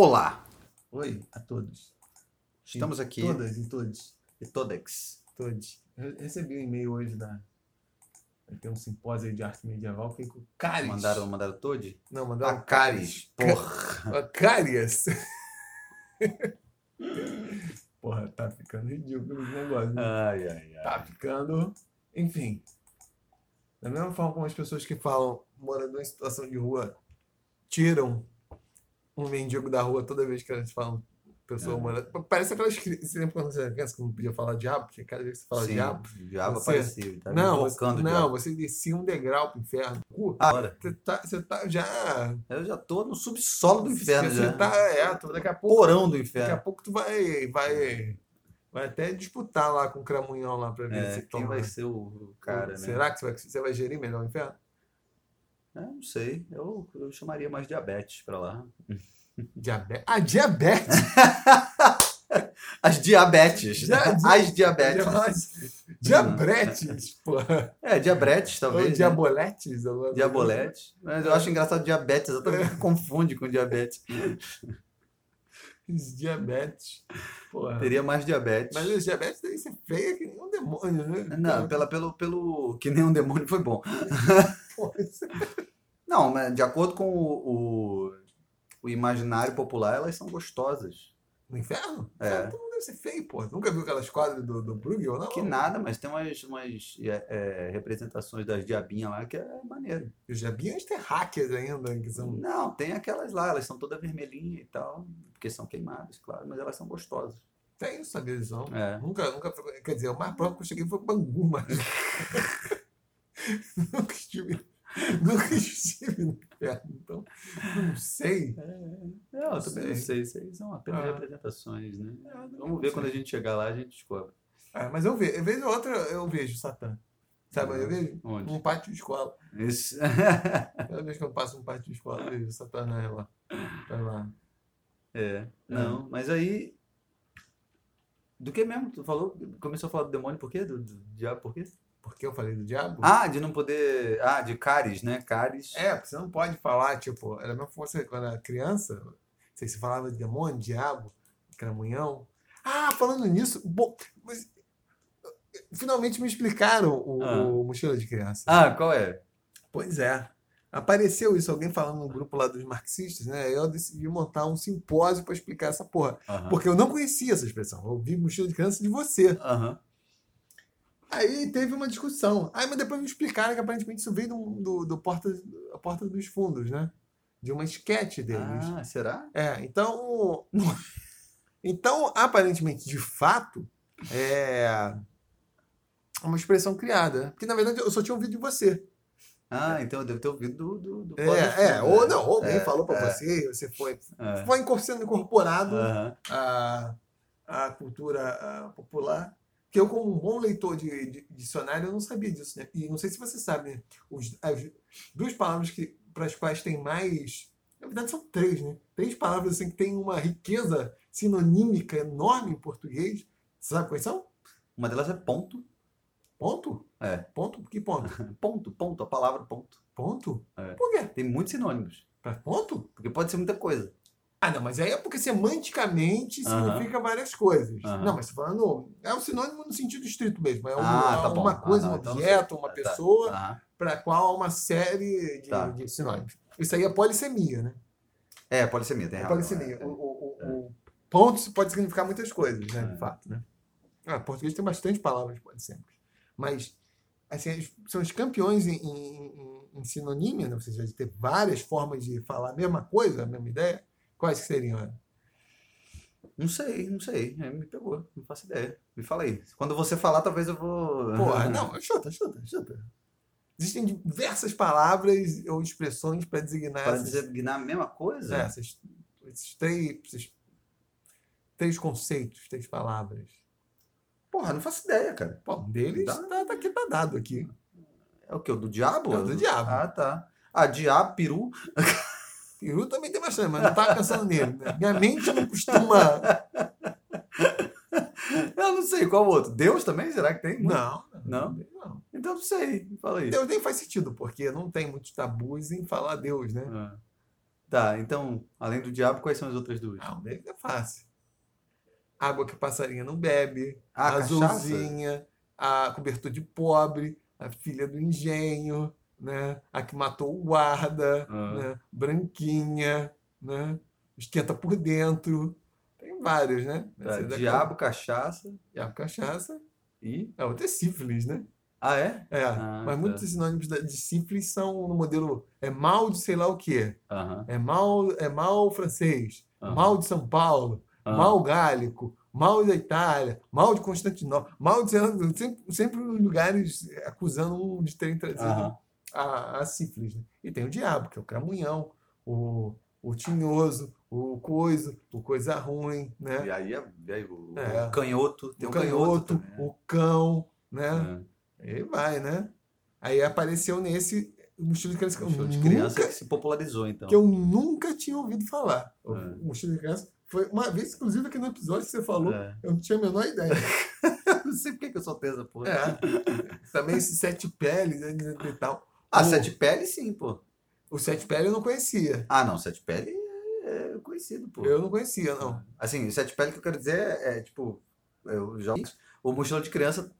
Olá, Oi a todos. estamos aqui Todas e todos. e todex. Todos. Eu recebi um e-mail hoje da. Vai ter um simpósio de arte medieval. Fiquei com Caris. Mandaram, mandaram Toad? Não, mandaram A Caris, porra. Ah, Cárias. Porra, tá ficando ridículo esse negócio. né? Ai, ai, ai. Tá ficando. Enfim. Da mesma forma como as pessoas que falam morador em situação de rua tiram um mendigo da rua toda vez que elas falam pessoa É. morando. Parece aquelas crianças. Você lembra quando você era criança que não podia falar diabo? Porque cada vez que você fala Sim, diabo. diabo Você- apareceu. Tá não, você, não diabo. você descia um degrau pro inferno. Uh, Agora, você tá, você tá já. eu já tô no subsolo do inferno Você já. tá, é, tu- daqui a pouco. Porão do Daqui a inferno. pouco tu vai, vai, vai até disputar lá com o Cramunhão lá pra ver É, se quem toma. vai ser o o cara, né? Será que você vai, você vai gerir melhor o inferno? É, não sei. Eu, eu chamaria mais diabetes pra lá. Diabetes. Ah, diabetes! As diabetes. Dia- As diabetes. Diabetes, porra. É, diabetes, Ou talvez. né? diaboletes. alguma coisa. Diabolete. Mas eu acho engraçado diabetes. Eu também confunde com diabetes. Os Diabetes. Porra. Teria mais diabetes. Mas os diabetes ser feia que nem um demônio, né? Não, pela, pelo, pelo que nem um demônio foi bom. Não, mas de acordo com o, o, o imaginário popular, elas são gostosas. No inferno? É. Então não deve ser feio, pô. Nunca viu aquelas quadras do, do Bruegel, não? Que nada, mas tem umas, umas é, é, representações das diabinhas lá que é maneiro. Os diabinhos têm hackers ainda, que são... Não, tem aquelas lá, elas são todas vermelhinhas e tal, porque são queimadas, claro, mas elas são gostosas. Tem, sabia disso? É. Nunca, nunca... Quer dizer, o mais próximo que eu cheguei foi Bangu, mas... nunca estive... Nunca estive no inferno, então... Não sei. É, eu também não sei, sei. isso aí são apenas Ah. representações, né? não Vamos ver quando a gente chegar lá, a gente descobre. Ah, mas eu vejo, vez ou outra eu vejo Satã. Sabe eu vejo? Onde? Num pátio de escola. Isso. Toda vez que eu passo num pátio de escola, eu vejo Satanás lá. Tá lá. É, não, mas aí. Do que mesmo? Tu falou? Começou a falar do demônio por quê? Do, do diabo por quê? Por que eu falei do diabo? Ah, de não poder. Ah, de cáries, né? Cáries. É, porque você não pode falar, tipo, era mesmo você quando era criança, não sei se falava de demônio, diabo, cramunhão. Ah, falando nisso, bom, mas finalmente me explicaram o, Ah. o mochila de criança. Ah, qual é? Pois é. Apareceu isso, alguém falando no grupo lá dos marxistas, né? Eu decidi montar um simpósio para explicar essa porra. Porque eu não conhecia essa expressão. Eu ouvi mochila de criança de você. Aham. Aí teve uma discussão. Aí, mas depois me explicaram que aparentemente isso veio do, do, do porta, a Porta dos Fundos, né? De uma esquete deles. Ah, será? É, então. Então, aparentemente, de fato, é uma expressão criada. Porque, na verdade, eu só tinha ouvido de você. Ah, então eu devo ter ouvido do. do, do É, é, ou né? não, ou alguém É, falou para é, você, você foi, é. foi sendo incorporado Aham. à, à cultura popular. Que eu, como um bom leitor de, de dicionário, eu não sabia disso, né? E não sei se você sabe, né? Os, as duas palavras que, para as quais tem mais. Na verdade, são três, né? Três palavras assim, que têm uma riqueza sinonímica enorme em português. Você sabe quais são? Uma delas é ponto. Ponto? É. Ponto? Que ponto? Ponto, ponto, a palavra ponto. Ponto? É. Por quê? Tem muitos sinônimos. Pra ponto? Porque pode ser muita coisa. Ah, não, mas aí é porque semanticamente Aham. significa várias coisas. Aham. Não, mas você falando. É um sinônimo no sentido estrito mesmo. É um- Ah, tá bom. uma coisa, Ah, um então objeto, sei. uma Ah, tá. pessoa, Aham. para qual há uma série de, Tá. de sinônimos. Isso aí é polissemia, né? É, polissemia, tem É razão. polissemia. é, é. O, o- o- o ponto pode significar muitas coisas, né? É. De fato, né? Ah, português tem bastante palavras polissêmicas. Mas, assim, são os campeões em, em, em- em sinonímia, né? ou seja, de ter várias formas de falar a mesma coisa, a mesma ideia. Quais que seriam? né? Não sei, não sei. É, me pegou, não faço ideia. Me fala aí. Quando você falar, talvez eu vou. Porra, não, chuta, chuta, chuta. Existem diversas palavras ou expressões para designar Para essas, designar a mesma coisa? é, essas- esses, três, esses três conceitos, três palavras. Porra, não faço ideia, cara. Pô, um deles tá, tá aqui, tá dado aqui. É o que? O do diabo? É o do diabo. Ah, tá. Ah, diabo, peru. Peru também tem bastante, mas não tava pensando nele. Né? Minha mente não costuma. Eu não sei qual outro. Deus também? Será que tem? Não, Não? não. Então não sei. Fala aí. Deus nem faz sentido, porque não tem muitos tabus em falar Deus, né? Ah. Tá, então, além do diabo, quais são as outras duas? Ah, o deles é fácil. Água que passarinho não bebe, Ah, azulzinha, a cobertor de pobre, a filha do engenho, né? A que matou o guarda, Ah. né? Branquinha, né? Esquenta por dentro. Tem vários, né? Tá, daqui- diabo, cachaça Diabo, cachaça. e. A outra é sífilis, né? Ah, é? É, Ah, mas tá. muitos sinônimos de sífilis são no modelo é mal de sei lá o quê. Aham. É mal, é mal francês, aham. mal de São Paulo, Ah. mal gálico, mal da Itália, mal de Constantinopla, mal de sempre, sempre lugares acusando um de terem trazido. A, a sífilis. né? E tem o diabo, que é o cramunhão, o, o tinhoso, o coiso, o coisa ruim, né? E aí, e aí o, É. o canhoto. Tem o um canhoto, né? o cão, né? É. Aí vai, né? Aí apareceu nesse mochila de criança show de nunca, criança que se popularizou, então. que eu nunca tinha ouvido falar. O É. mochila de criança foi uma vez, inclusive, aqui no episódio que você falou, É. eu não tinha a menor ideia. Não sei por que que eu soltei essa porra. É. Também esse sete peles né, e tal. Ah, O- Sete Pele, sim, pô. O sete peles eu não conhecia. Ah, não, Sete Pele é conhecido, pô. Eu não conhecia, não. Assim, Sete Pele que eu quero dizer é, é, tipo, eu já. O mochila de criança,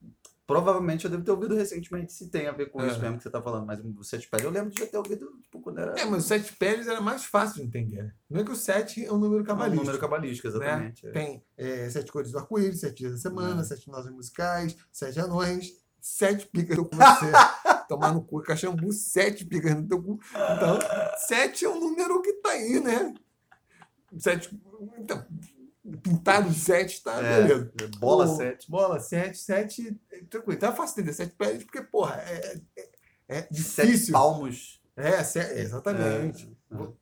provavelmente eu devo ter ouvido recentemente se tem a ver com É. isso mesmo que você tá falando. Mas o Sete Pele eu lembro de já ter ouvido, tipo, quando era. É, mas o sete peles era mais fácil de entender. né? Não é que o sete é um número um cabalístico. número cabalístico, exatamente. é. Tem é, sete cores do arco-íris, sete dias da semana, É. sete nozes musicais, sete anões, sete picas cu você. Tomar no cu, cachambu, sete picas no teu cu. Então, sete é um número que tá aí, né? Sete. Então, pintado sete, tá? É, Beleza. bola O- 7. Bola, sete, sete. é, Tranquilo. Então é fácil entender. Sete peles, porque, porra, é, é, é Sete difícil. palmos. É, exatamente.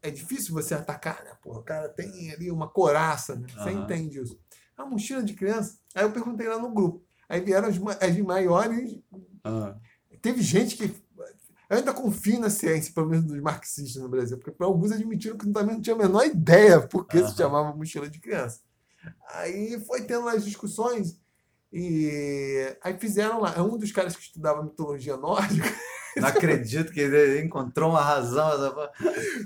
É. É difícil você atacar, né? Porra, o cara tem ali uma coraça, né? Você Aham. entende isso. A mochila de criança. Aí eu perguntei lá no grupo. Aí vieram as, as maiores. Ah. Teve gente que. Eu ainda confio na ciência, pelo menos dos marxistas no Brasil, porque alguns admitiram que também não tinha a menor ideia por que se Aham. chamava mochila de criança. Aí foi tendo as discussões e aí fizeram lá. Um dos caras que estudava mitologia nórdica Não acredito que ele encontrou uma razão.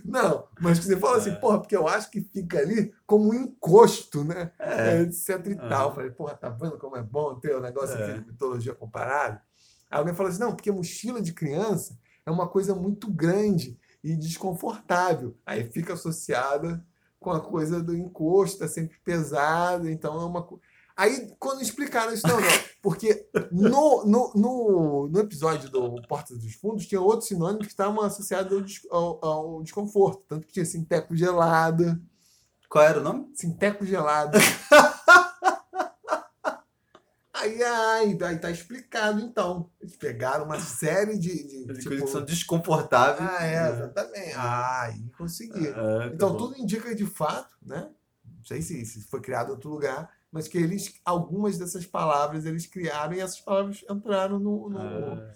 Não, mas você fala assim, É. porra, porque eu acho que fica ali como um encosto, né? É. É, etc e É. tal. Falei, porra, tá vendo como é bom ter o negócio É. aqui de mitologia comparada? Aí alguém falou assim, não, porque mochila de criança é uma coisa muito grande e desconfortável. Aí fica associada com a coisa do encosto, é sempre pesado, então é uma coisa. Aí, quando explicaram isso, não, não. Porque no, no, no, no episódio do Porta dos Fundos, tinha outros sinônimos que estavam associados ao, ao, ao desconforto. Tanto que tinha sinteco gelado, Qual era o nome? sinteco gelado. aí, ai, aí tá explicado, então. Eles pegaram uma série de. de, De tipo, coisas que são desconfortáveis. ah, é, exatamente. Ah, aí consegui. É, tá Então, bom. tudo indica de fato, né? Não sei se, se foi criado em outro lugar, mas que eles, algumas dessas palavras eles criaram e essas palavras entraram no, no, Ah,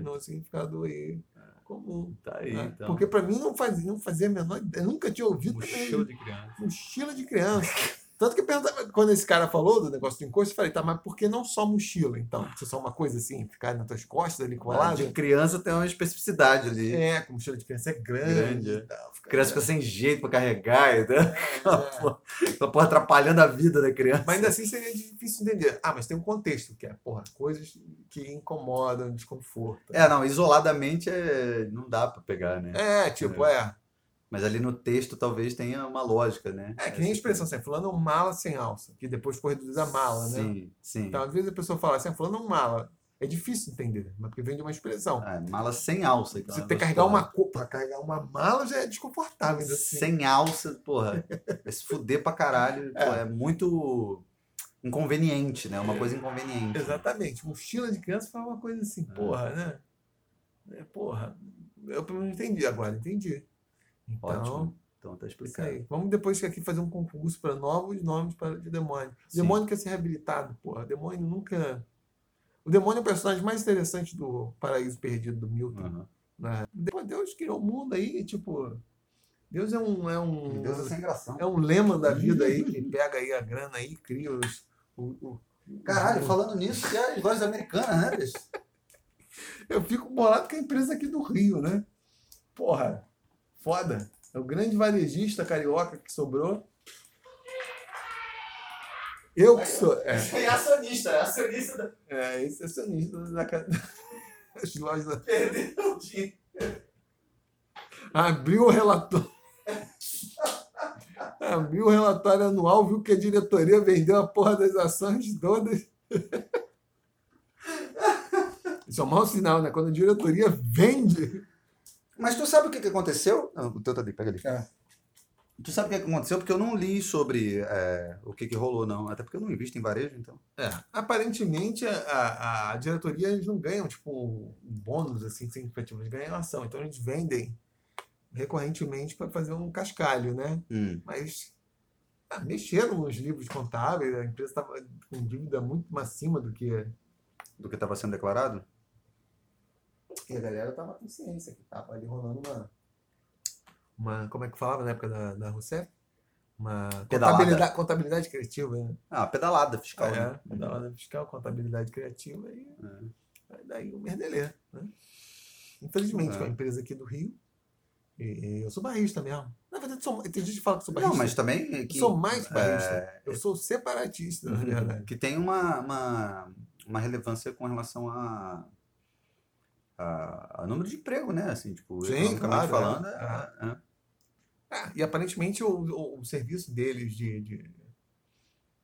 no significado aí comum. Tá aí, né? então. Porque para mim não fazia, não fazia a menor ideia. Eu nunca tinha ouvido também Mochila de criança. mochila de criança. Tanto que perguntava, quando esse cara falou do negócio do encosto, eu falei, tá, mas por que não só mochila, então? Se é só uma coisa assim, ficar nas tuas costas ali Ah, colada? de criança tem uma especificidade ali. É, com mochila de criança é grande. Grande, é. tal, fica- criança fica sem jeito pra carregar, né? É. Ela porra atrapalhando a vida da criança. Mas ainda assim seria difícil entender. Ah, mas tem um contexto, que é, porra, coisas que incomodam, desconforto. É, não, isoladamente é... não dá pra pegar, né? É, tipo, é. Mas ali no texto talvez tenha uma lógica, né? É, que nem a expressão assim, fulano é um mala sem alça, que depois foi reduzida a mala, né? Sim, sim. Então, às vezes a pessoa fala assim, ah, fulano é um mala. É difícil entender, mas porque vem de uma expressão. Ah, mala sem alça. Então Você é ter que carregar uma gostoso. co- pra carregar uma mala já é desconfortável. assim. Sem alça, porra. Vai se fuder pra caralho. pô, É. muito inconveniente, né? Uma coisa inconveniente. Exatamente. Mochila de criança foi uma coisa assim, É. porra, né? É, porra. Eu menos entendi agora, entendi. Então, Ótimo. Então tá Isso explicado. Vamos depois aqui fazer um concurso para novos nomes para de demônio. Sim. Demônio quer ser reabilitado, porra. Demônio nunca. O demônio é o personagem mais interessante do Paraíso Perdido do Milton. Uhum. Né? Deus criou o mundo aí, tipo. Deus é um. É um, Deus é sem gração. é um lema da vida aí, que pega aí a grana aí, cria os. O, o- Caralho, falando nisso, e as vozes americanas, né, bicho? Eu fico bolado com a empresa aqui do Rio, né? Porra, foda. É o grande varejista carioca que sobrou. Eu que sou. É, É acionista, é acionista da... é esse é acionista da das lojas. da- Perdeu o dinheiro. Abriu o relatório. Abriu o relatório anual, viu que a diretoria vendeu a porra das ações todas. Isso é um mau sinal, né? Quando a diretoria vende. Mas tu sabe o que, que aconteceu? Não, o teu tá ali, pega ali. É. Tu sabe o que, que aconteceu? Porque eu não li sobre é, o que, que rolou, não. Até porque eu não invisto em varejo, então. É, aparentemente a, a, a diretoria eles não ganham tipo um bônus assim significativo, eles ganham ação, então eles vendem recorrentemente para fazer um cascalho, né? Hum. Mas ah, mexeram nos livros contábeis, a empresa estava com dívida muito acima do que Do que estava sendo declarado? E a galera estava com ciência que estava ali rolando uma uma como é que falava na época da, da Rousseff? Uma Pedalada. contabilidade, contabilidade criativa, né? Ah, pedalada fiscal. É, né? pedalada fiscal, contabilidade criativa e É. Daí o merdelê, né? Infelizmente, É. com a empresa aqui do Rio, e, eu sou barrista mesmo. Na verdade, sou, tem gente que fala que sou barrista. Não, mas também. eu Que, sou mais barrista. é, Eu sou separatista, na verdade. que tem uma, uma, uma relevância com relação a, a, a número de emprego, né? Assim, tipo, Sim, claro, falando. é. é- é. Ah, e aparentemente o, o, o serviço deles de, de,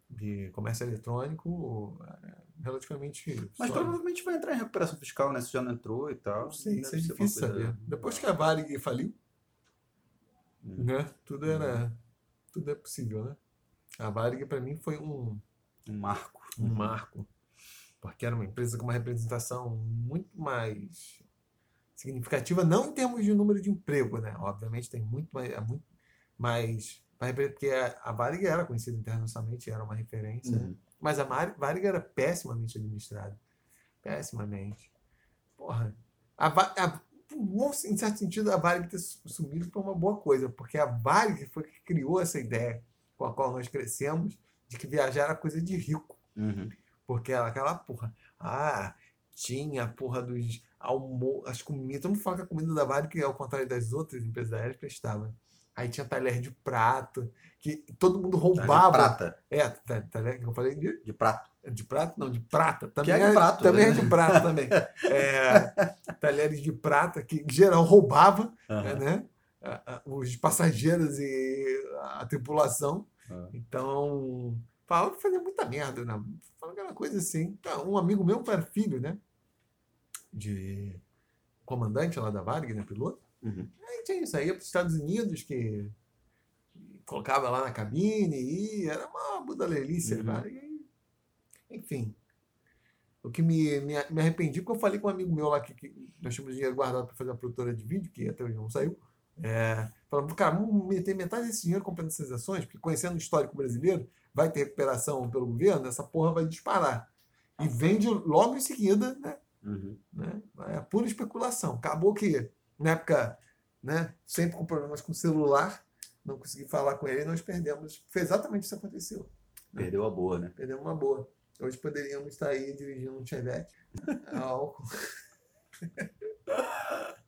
de comércio eletrônico é relativamente. Mas sólido. provavelmente vai entrar em recuperação fiscal, né? Se já não entrou e tal. Sei, isso é difícil coisa- saber. Depois que a Varig faliu, Hum. né? Tudo era. Tudo é possível, né? A Varig, para mim, foi um. Um marco. um marco, porque era uma empresa com uma representação muito mais significativa, não em termos de número de emprego, né? Obviamente tem muito mais, é muito mais porque a Varig era conhecida internacionalmente, era uma referência, né? Uhum. mas a Varig era pessimamente administrada, pessimamente. Porra, a, a, em certo sentido, a Varig ter su- sumido foi uma boa coisa, porque a Varig foi que criou essa ideia com a qual nós crescemos de que viajar era coisa de rico. Uhum. Porque ela- aquela porra. Ah, tinha a porra dos almo as comidas. Todo mundo fala que a comida da Vale, que ao contrário das outras empresas aéreas, prestava. Aí tinha talher de prato, que todo mundo Tá de roubava. prata. É, ta- talher que eu falei de, De prato. de prato, não, de prata. Também é de prato, Também né? é de prata também. É, talheres de prata que em geral roubava, Aham. né? Os passageiros e a tripulação. Ah. Então, falava fazia muita merda, né? Falava aquela coisa assim. Tá, Um amigo meu que era filho, né? De comandante lá da Varig, né? Piloto. Uhum. Aí tinha isso, aí ia para os Estados Unidos, que colocava lá na cabine e era uma budalelice, Uhum. cara. E, enfim. O que me, me, me arrependi, porque eu falei com um amigo meu lá que, que nós tínhamos dinheiro guardado para fazer a produtora de vídeo, que até hoje não saiu. É, falando, cara, vamos meter metade desse dinheiro comprando essas ações, porque conhecendo o histórico brasileiro, vai ter recuperação pelo governo, essa porra vai disparar. E vende logo em seguida, né? Uhum. né? É pura especulação. Acabou que, na época, né, sempre com problemas com celular, não consegui falar com ele e nós perdemos. Foi exatamente isso que aconteceu. Perdeu a boa, né? Perdemos uma boa. Hoje poderíamos estar aí dirigindo um Chevette álcool.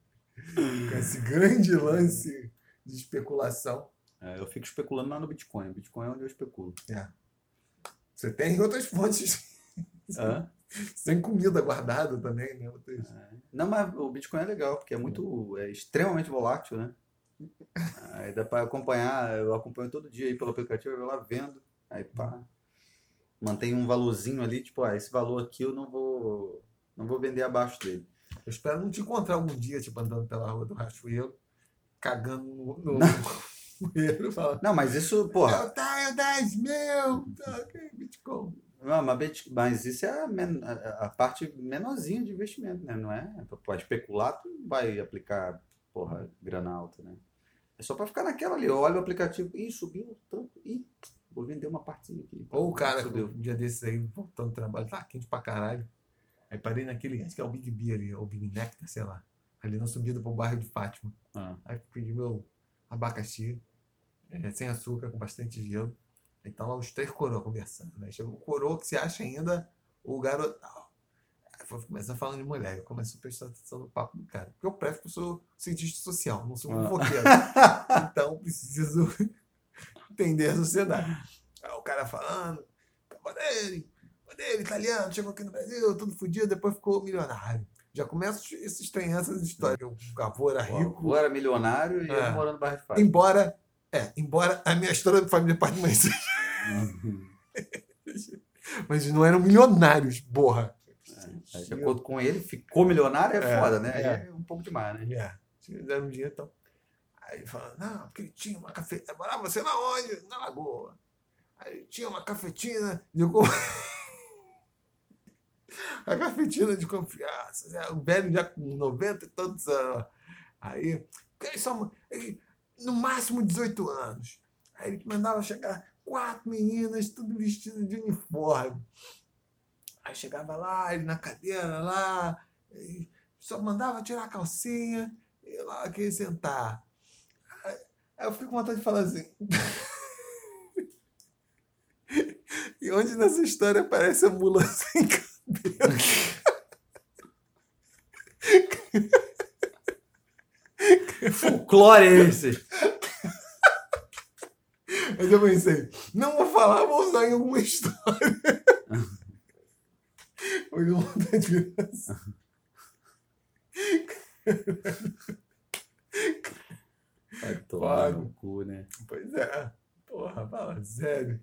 com esse grande lance de especulação. É, eu fico especulando lá no Bitcoin. Bitcoin é onde eu especulo. Você tem outras fontes. Tem comida guardada também, né? Outras- Não, mas o Bitcoin é legal, porque é muito, é extremamente volátil, né? Aí dá pra acompanhar, eu acompanho todo dia aí pelo aplicativo, eu vou lá vendo, aí pá, mantém um valorzinho ali, tipo, ah, esse valor aqui eu não vou, não vou vender abaixo dele. Eu espero não te encontrar algum dia, tipo, andando pela rua do Rachoeiro, cagando no, no bueiro, falando, Não, mas isso, porra, eu tenho 10 mil, Bitcoin. não, mas, mas isso é a, men- a- a parte menorzinha de investimento, né? Não é? Pode especular, tu vai aplicar, porra, grana alta, né? É só pra ficar naquela ali, eu olho o aplicativo, ih, subiu tanto, ih, vou vender uma partezinha aqui. Ou o cara, subiu. um dia desses aí, voltando do trabalho, tá quente pra caralho. Aí parei naquele, acho que é o Big B ali, ou Big Nectar, sei lá, ali na subida pro bairro de Fátima. Ah, Aí pedi meu abacaxi, é, sem açúcar, com bastante gelo. Aí tá lá os três coroas conversando, né? Chegou o coroa que se acha ainda o garoto. foi começar falando de mulher, eu começo a prestar atenção no papo do cara. Porque eu presto que eu sou cientista social, não sou Ah. fofoqueiro. então preciso entender a sociedade. Aí o cara falando, Bonelli, Bonelli, italiano, chegou aqui no Brasil, tudo fodido, depois ficou milionário. Já começa a estranhar essas histórias. O avô era O rico, avô era milionário e É. morando no bairro de Fábio. embora, é, embora a minha história da família pai de mãe seja, mas não eram milionários, porra. É, De acordo com ele, ficou milionário é, É, foda, né? É. É um pouco demais, né? É, fizeram um dinheiro então. Aí ele falou, não, porque ele tinha uma cafetina. Morava você na onde? Na Lagoa. Aí ele tinha uma cafetina de co- A cafetina de confiança. O velho já com 90 e tantos anos. Aí, ele, no máximo 18 anos. Aí ele mandava chegar quatro meninas, tudo vestidas de uniforme. Aí chegava lá, ele na cadeira lá, só mandava tirar a calcinha e lá queria sentar. Aí eu fico com vontade de falar assim. e onde nessa história aparece a mula sem cabelo? Folclore é esse? Mas eu pensei, não vou falar, vou usar em alguma história. Foi com vontade de. Vai tomar Pode. no cu, né? Pois é. Porra, fala sério.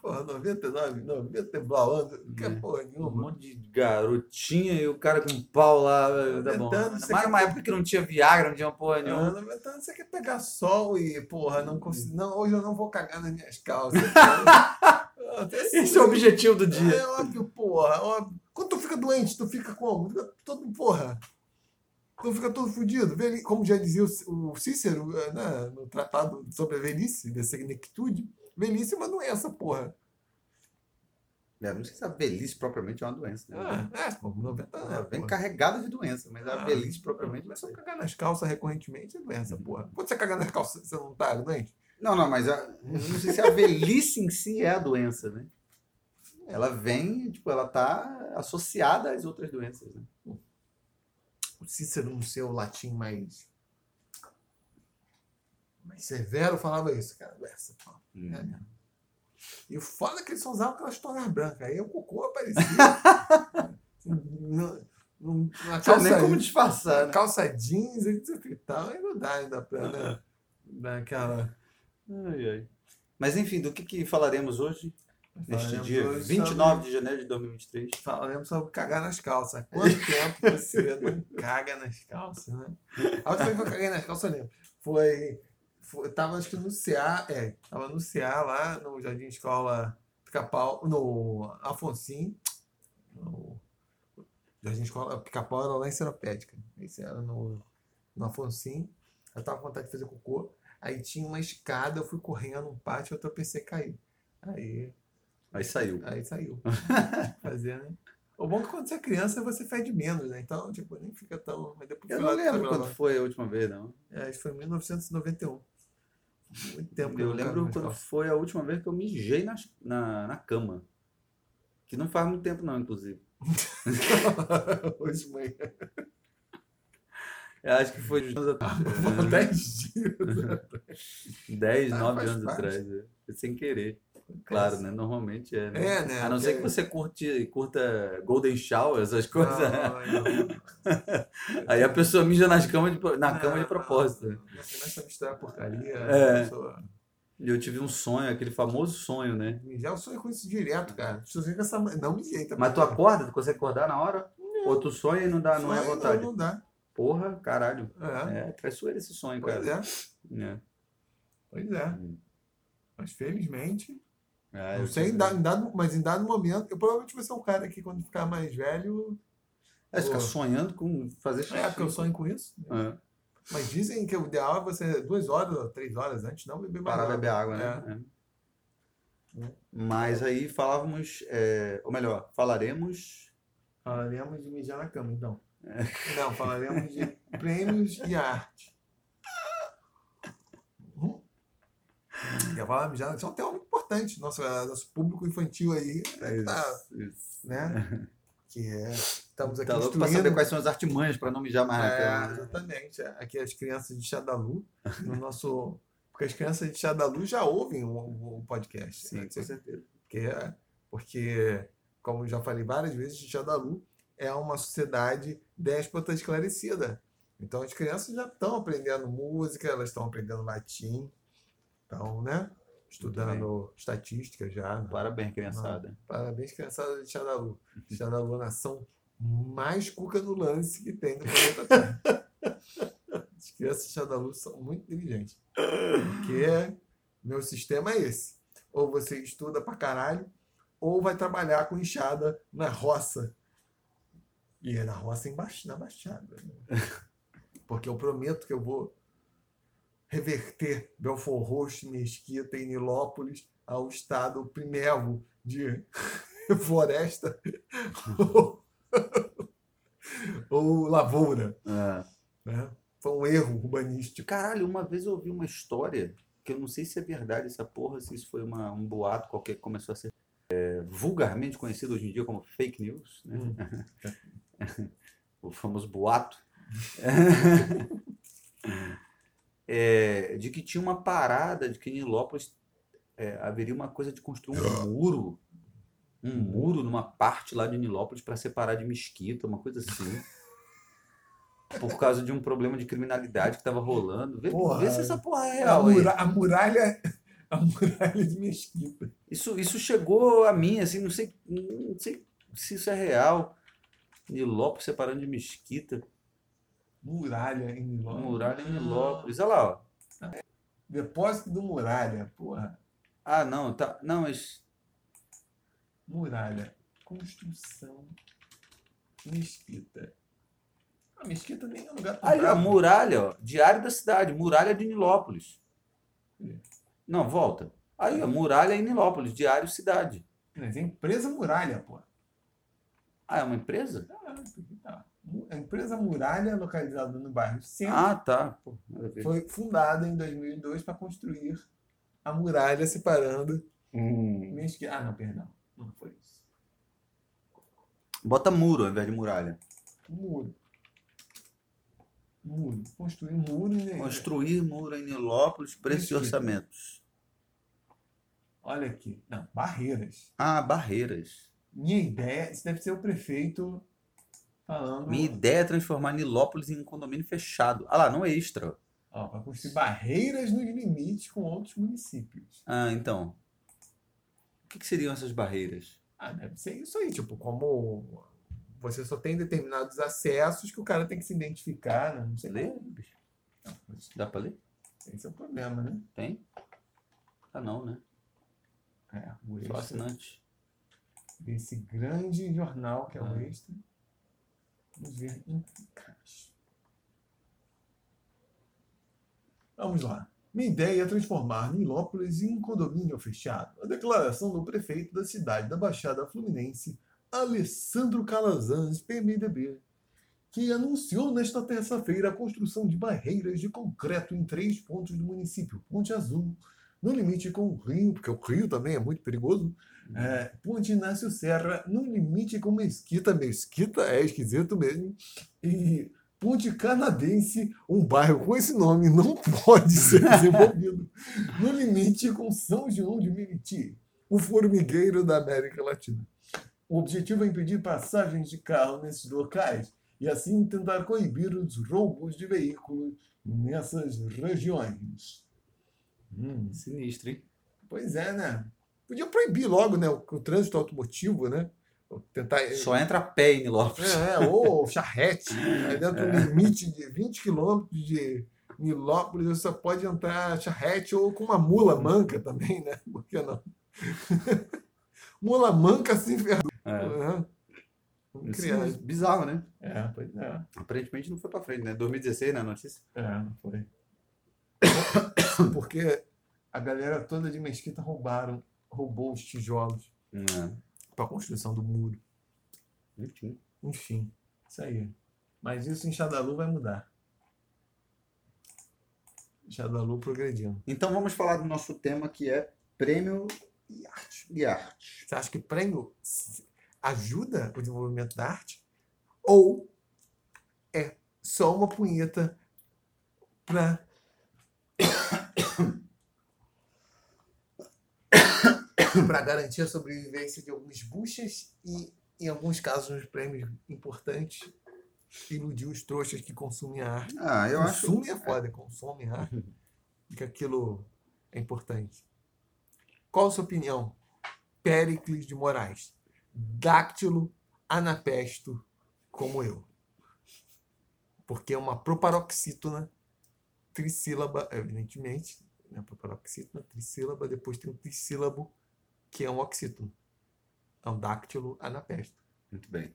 Porra, 99, 90 blau anos, não quer É. porra Um nenhuma. monte de garotinha e o cara com um pau lá. Tá bom. Mas quer- numa época que não tinha Viagra, não tinha porra Ah, nenhuma. 90 anos você quer pegar sol e, porra, não consigo. Não, hoje eu não vou cagar nas minhas calças. Até Esse é o objetivo do dia. É óbvio, porra. Óbvio. Quando tu fica doente, tu fica como? Tu fica todo, porra. Tu fica todo fudido. Como já dizia o o Cícero né, no tratado sobre a velhice, da senectude, velhice é uma doença, porra. É, não sei se a velhice propriamente é uma doença. Né? Ah, é, pô, 90 anos. Ela vem carregada de doença, mas a Ah, velhice propriamente Mas se eu sei. cagar nas calças recorrentemente, é doença, porra. Quando você cagar nas calças, você não tá doente? Não, não, mas a- eu não sei se a velhice em si é a doença, né? Ela vem, tipo, ela tá associada às outras doenças, né? O Cícero, no seu latim mais. mais severo, falava isso, cara. Doença, pô. Né? E o foda é que eles só usavam aquelas toalhas brancas. Aí o cocô aparecia. na Não tinha nem calça, como disfarçar, né? calça jeans etc e tal. Aí não dá ainda pra né, dar aquela. Ai, ai. Mas enfim, do que, que falaremos hoje, neste dia hoje 29 de janeiro de 2023? Falaremos sobre cagar nas calças. Quanto tempo você não caga nas calças, né? A última vez que eu caguei nas calças, eu lembro. Foi. Tava acho que no CA, é. Tava no CA lá, no Jardim Escola Pica-Pau, no Afonsim. No Jardim Escola Pica-Pau era lá em Seropédica. Esse era no, no Afonsim. Eu tava com vontade de fazer cocô. Aí tinha uma escada, eu fui correndo no pátio, eu tropecei e caí. Aí Aí saiu. Aí saiu. Fazer, né? O bom é que quando você é criança você fede menos, né? Então, tipo, nem fica tão. Mas depois Eu não lembro quando lá. foi a última vez, não. É, foi em 1991. Muito tempo Eu lembro quando foi a última vez que eu mijei nas- na, na cama. Que não faz muito tempo, não, inclusive. Hoje de manhã. Eu acho que foi uns anos atrás. Por 10 dias. 10, Ah, 9 faz anos atrás. é. Sem querer. Claro, né? Normalmente é, né? É, né? A não ser que Porque- você curte, curta Golden Shower, essas coisas. Não, não. Aí a pessoa mija nas camas de na cama de Não, propósito. não, não. Você começa a misturar porcaria. É. pessoa- E eu tive um sonho, aquele famoso sonho, né? Já eu sonho com isso direto, cara. Estou com essa. Não me jeita. Mas tu acorda, tu consegue acordar na hora? Ou tu sonha e não dá, não é vontade? Não, não dá. Porra, caralho. É. É traiçoeiro esse sonho, Pois cara. é. É. Pois é. Hum. Mas felizmente. Ah, Não sei, em dado, em dado- mas em dado momento, eu provavelmente vou ser um cara que quando ficar mais velho. É, ficar sonhando com fazer xixi. É, porque eu sonho com isso. É. Mas dizem que o ideal é você duas horas ou três horas antes não beber mais Parar água. beber água, né? É. Mas aí falávamos, é, ou melhor, falaremos. Falaremos de mijar na cama, então. É. Não, falaremos de prêmios e arte. Uhum. Mijar na Isso é um tema muito importante. Nosso, nosso público infantil aí, É tá, isso, né? Que é estamos aqui Tá louco instruindo. saber quais são as artimanhas pra não mijar mais na É, cama. né? exatamente. Aqui as crianças de Xadalu, no nosso. Porque as crianças de Xadalu já ouvem o, o podcast. Sim, né? com certeza. Porque, porque, como já falei várias vezes, Xadalu é uma sociedade déspota esclarecida. Então as crianças já estão aprendendo música, elas estão aprendendo latim, estão, né? Estudando estatística já. né? Parabéns, criançada. Parabéns, criançada de Xadalu. Xadalu é nação mais cuca do lance que tem no planeta Terra. As crianças de Xadalu são muito inteligentes. Porque meu sistema é esse. Ou você estuda pra caralho, ou vai trabalhar com enxada na roça. E é na roça embaixo, na baixada. né? Porque eu prometo que eu vou reverter Belfort Roxo, Mesquita e Nilópolis ao estado primevo de floresta ou, ou lavoura. É. Né? Foi um erro urbanístico. Caralho, uma vez eu ouvi uma história que eu não sei se é verdade essa porra, se isso foi uma- um boato qualquer que começou a ser é, vulgarmente conhecido hoje em dia como fake news, né? Hum. o famoso boato. É, de que tinha uma parada de que em Nilópolis é, haveria uma coisa de construir um muro, um muro numa parte lá de Nilópolis para separar de Mesquita, uma coisa assim. Por causa de um problema de criminalidade que estava rolando. Vê, Porra. vê se essa porra é A, real. aí. mura- a muralha a muralha de Mesquita. Isso, isso chegou a mim, assim, não sei, não sei se isso é real. Nilópolis separando de Mesquita. Muralha em Nilópolis. Muralha em Nilópolis. Olha lá, ó. Depósito do Muralha. Porra. Ah, não, tá. Não, mas. Muralha. Construção. Mesquita. A Mesquita nem é lugar tão Aí, ó, bravo. muralha, ó. Diário da cidade, muralha de Nilópolis. Não, volta. Aí, ó, muralha em Nilópolis, diário cidade. Mas é empresa Muralha, pô. Ah, é uma empresa? Ah, tá. A empresa Muralha, localizada no bairro Centro, Ah, tá. Pô, foi fundada em 2002 para construir a muralha separando Hum. Mesquita. Ah, não, perdão. Não foi isso. Bota muro ao invés de muralha. Muro. Muro. Construir muro e Construir muro em Nilópolis, preços e orçamentos. Olha aqui. Não, barreiras. Ah, barreiras. Minha ideia, isso deve ser o prefeito falando. Minha ideia é transformar Nilópolis em um condomínio fechado. Ah lá, não é extra. Ó, para construir barreiras nos limites com outros municípios. Ah, então. O que, que seriam essas barreiras? Ah, deve ser isso aí, tipo, como você só tem determinados acessos que o cara tem que se identificar, né? Não sei Lê? como. Não, mas Dá pra ler? Esse é o problema, né? Tem? Ah, não, né? É, o Só assinante. Desse grande jornal que é o Ah. Extra. Vamos ver em caixa. Vamos lá. Minha ideia é transformar Nilópolis em um condomínio fechado. A declaração do prefeito da cidade da Baixada Fluminense, Alessandro Calazans, PMDB, que anunciou nesta terça-feira a construção de barreiras de concreto em três pontos do município. Ponte Azul, no limite com o Rio, porque o Rio também é muito perigoso. É, Ponte Inácio Serra, no limite com Mesquita. Mesquita é esquisito mesmo. E Ponte Canadense, um bairro com esse nome não pode ser desenvolvido. No limite com São João de Meriti, o formigueiro da América Latina. O objetivo é impedir passagens de carro nesses locais e assim tentar coibir os roubos de veículos nessas regiões. Hum, Sinistro, hein? Pois é, né? Podia proibir logo né, o, o trânsito automotivo, né? Tentar. Só entra a pé em Nilópolis. É, ou charrete. Aí dentro do limite de 20 quilômetros de Nilópolis, você só pode entrar charrete ou com uma mula manca também, né? Por que não? mula manca se ferrou. É. Uhum. Vamos criar. Isso é bizarro, né? É, pois é. Aparentemente não foi pra frente, né? 2016, né? A notícia. É, não foi. Porque a galera toda de Mesquita roubaram, roubou os tijolos É. para a construção do muro. Enfim. Enfim, isso aí. Mas isso em Xadalu vai mudar. Xadalu progredindo. Então vamos falar do nosso tema que é prêmio e arte. E arte. Você acha que prêmio ajuda o desenvolvimento da arte? Ou é só uma punheta para para garantir a sobrevivência de alguns buchas e, em alguns casos, uns prêmios importantes, iludir os trouxas que consumem a arte. Ah, eu acho. Consumem é foda, consomem a arte, que aquilo é importante. Qual a sua opinião? Péricles de Moraes, dáctilo anapesto como eu. Porque é uma proparoxítona trissílaba, evidentemente, né? proparoxítona, trissílaba, depois tem um trissílabo, que é um oxítono. É um dáctilo anapesto. Muito bem.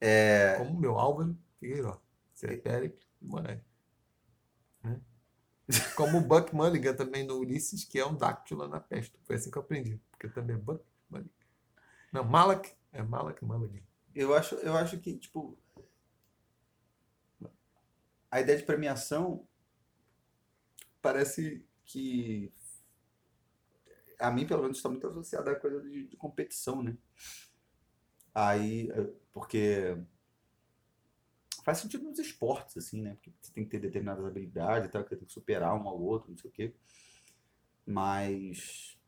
É... Como o meu Álvaro Figueiró. É Péricles de Moraes. Né? Como o Buck Mulligan também no Ulisses, que é um dáctilo anapesto. Foi assim que eu aprendi. Porque também é Buck Mulligan. Não, Malak é Malak Mulligan. Eu acho, eu acho que, tipo, a ideia de premiação parece que a mim pelo menos está muito associada à coisa de, de, competição, né? Aí, porque faz sentido nos esportes, assim, né? Porque você tem que ter determinadas habilidades tal, que tem que superar um ao outro, não sei o quê. Mas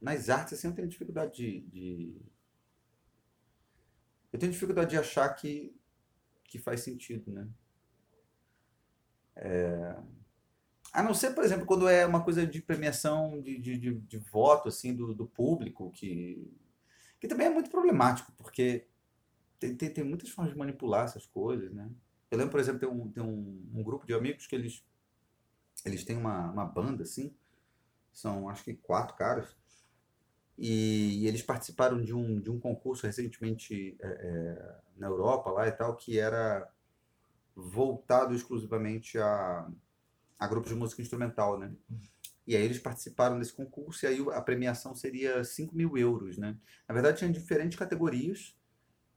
nas artes, assim, eu tenho dificuldade de, de... Eu tenho dificuldade de achar que, que faz sentido, né? É... A não ser, por exemplo, quando é uma coisa de premiação de, de, de, de voto assim do, do público, que, que também é muito problemático, porque tem, tem, tem, muitas formas de manipular essas coisas, né? Eu lembro, por exemplo, tem um, tem um, um grupo de amigos que eles, eles têm uma, uma banda, assim, são acho que quatro caras, e, e eles participaram de um, de um concurso recentemente é, é, na Europa lá e tal, que era voltado exclusivamente a, a grupos de música instrumental, né? E aí eles participaram desse concurso e aí a premiação seria 5 mil euros, né? Na verdade tinha diferentes categorias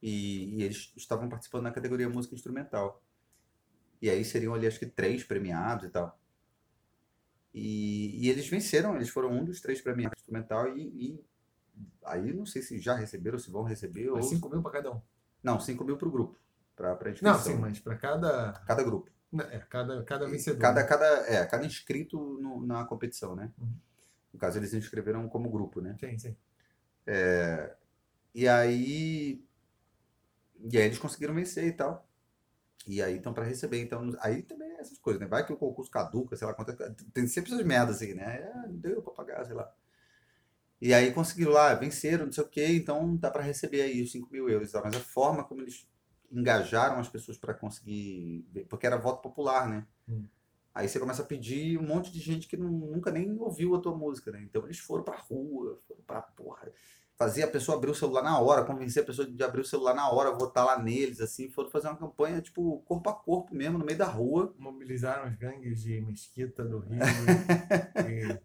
e, e, eles estavam participando na categoria música instrumental. E aí seriam ali acho que três premiados e tal. E, e eles venceram, eles foram um dos três premiados instrumental e, e aí não sei se já receberam, se vão receber. Mas ou... 5 mil para cada um? Não, 5 mil para o grupo para inscrição. Não, sim, mas para cada... Cada grupo. É, cada, cada vencedor. Cada, cada, é, cada inscrito no, na competição, né? Uhum. No caso, eles se inscreveram como grupo, né? Sim, sim. É, e aí... E aí eles conseguiram vencer e tal. E aí estão para receber. Então, aí também é essas coisas, né? Vai que o concurso caduca, sei lá quanto. Tem sempre essas merdas assim, né? Ah, não deu para pagar, sei lá. E aí conseguiram lá, venceram, não sei o quê, então dá para receber aí os 5 mil euros. Mas a forma como eles engajaram as pessoas para conseguir. Porque era voto popular, né? Hum. Aí você começa a pedir um monte de gente que não, nunca nem ouviu a tua música, né? Então eles foram pra rua, foram pra porra. Fazia a pessoa abrir o celular na hora, convencer a pessoa de abrir o celular na hora, votar lá neles, assim. Foram fazer uma campanha, tipo, corpo a corpo mesmo, no meio da rua. Mobilizaram os gangues de Mesquita do Rio. e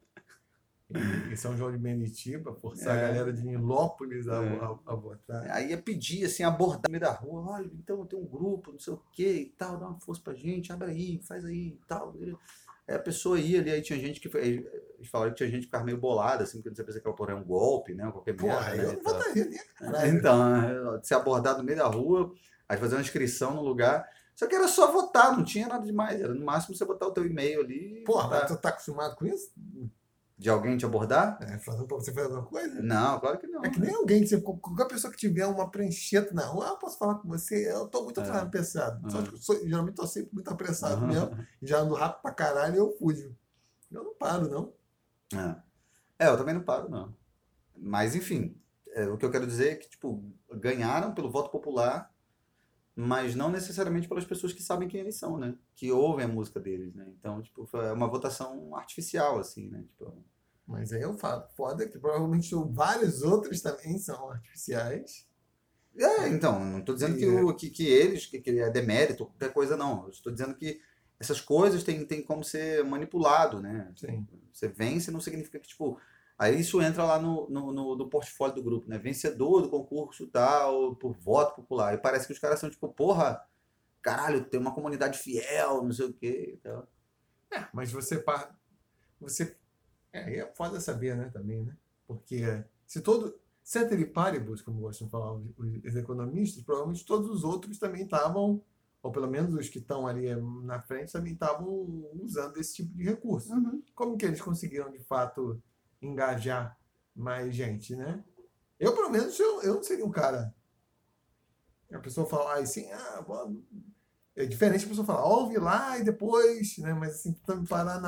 em São João de Meriti para forçar é. a galera de Nilópolis a, é. a, a, votar. Aí ia pedir, assim, abordar no meio da rua, olha, então tem um grupo, não sei o que e tal, dá uma força pra gente, abre aí, faz aí e tal. Aí a pessoa ia ali, aí tinha gente que eles falaram que tinha gente que ficava meio bolada, assim, porque não sabia se aquela porra era um golpe, né, qualquer Porra, merda. eu né, não votaria nem Então, de ser abordado no meio da rua, aí fazer uma inscrição no lugar... Só que era só votar, não tinha nada demais. Era no máximo você botar o teu e-mail ali. Porra, mas tu tá acostumado com isso? De alguém te abordar? É, falando pra você fazer alguma coisa? Não, claro que não. É que nem alguém, você, qualquer pessoa que tiver uma prancheta na rua, ah, posso falar com você? Eu tô muito é. apressado. Só que sou, geralmente tô sempre muito apressado mesmo. Já ando rápido pra caralho e eu fujo. Eu não paro, não. É. é, eu também não paro, não. Mas, enfim, é, o que eu quero dizer é que, tipo, ganharam pelo voto popular, mas não necessariamente pelas pessoas que sabem quem eles são, né? Que ouvem a música deles, né? Então, tipo, foi uma votação artificial, assim, né? Tipo, mas aí eu falo, foda que provavelmente vários outros também são artificiais. É, então, não estou dizendo que, o, que, que eles, que, que é demérito, qualquer coisa, não. Estou dizendo que essas coisas têm, têm como ser manipulado, né? Sim. Você vence não significa que, tipo, aí isso entra lá no, no, no, no portfólio do grupo, né? Vencedor do concurso tal, por voto popular. E parece que os caras são, tipo, porra, caralho, tem uma comunidade fiel, não sei o quê. Então... É, mas você, você é, é foda saber, né, também, né? Porque se todo. Ceteris paribus, como gostam de falar os, economistas, provavelmente todos os outros também estavam, ou pelo menos os que estão ali na frente, também estavam usando esse tipo de recurso. Uhum. Como que eles conseguiram, de fato, engajar mais gente, né? Eu, pelo menos, eu, eu não seria um cara. A pessoa falar assim, ah, bom, é diferente a pessoa falar, ouve lá e depois, né? Mas assim, me parar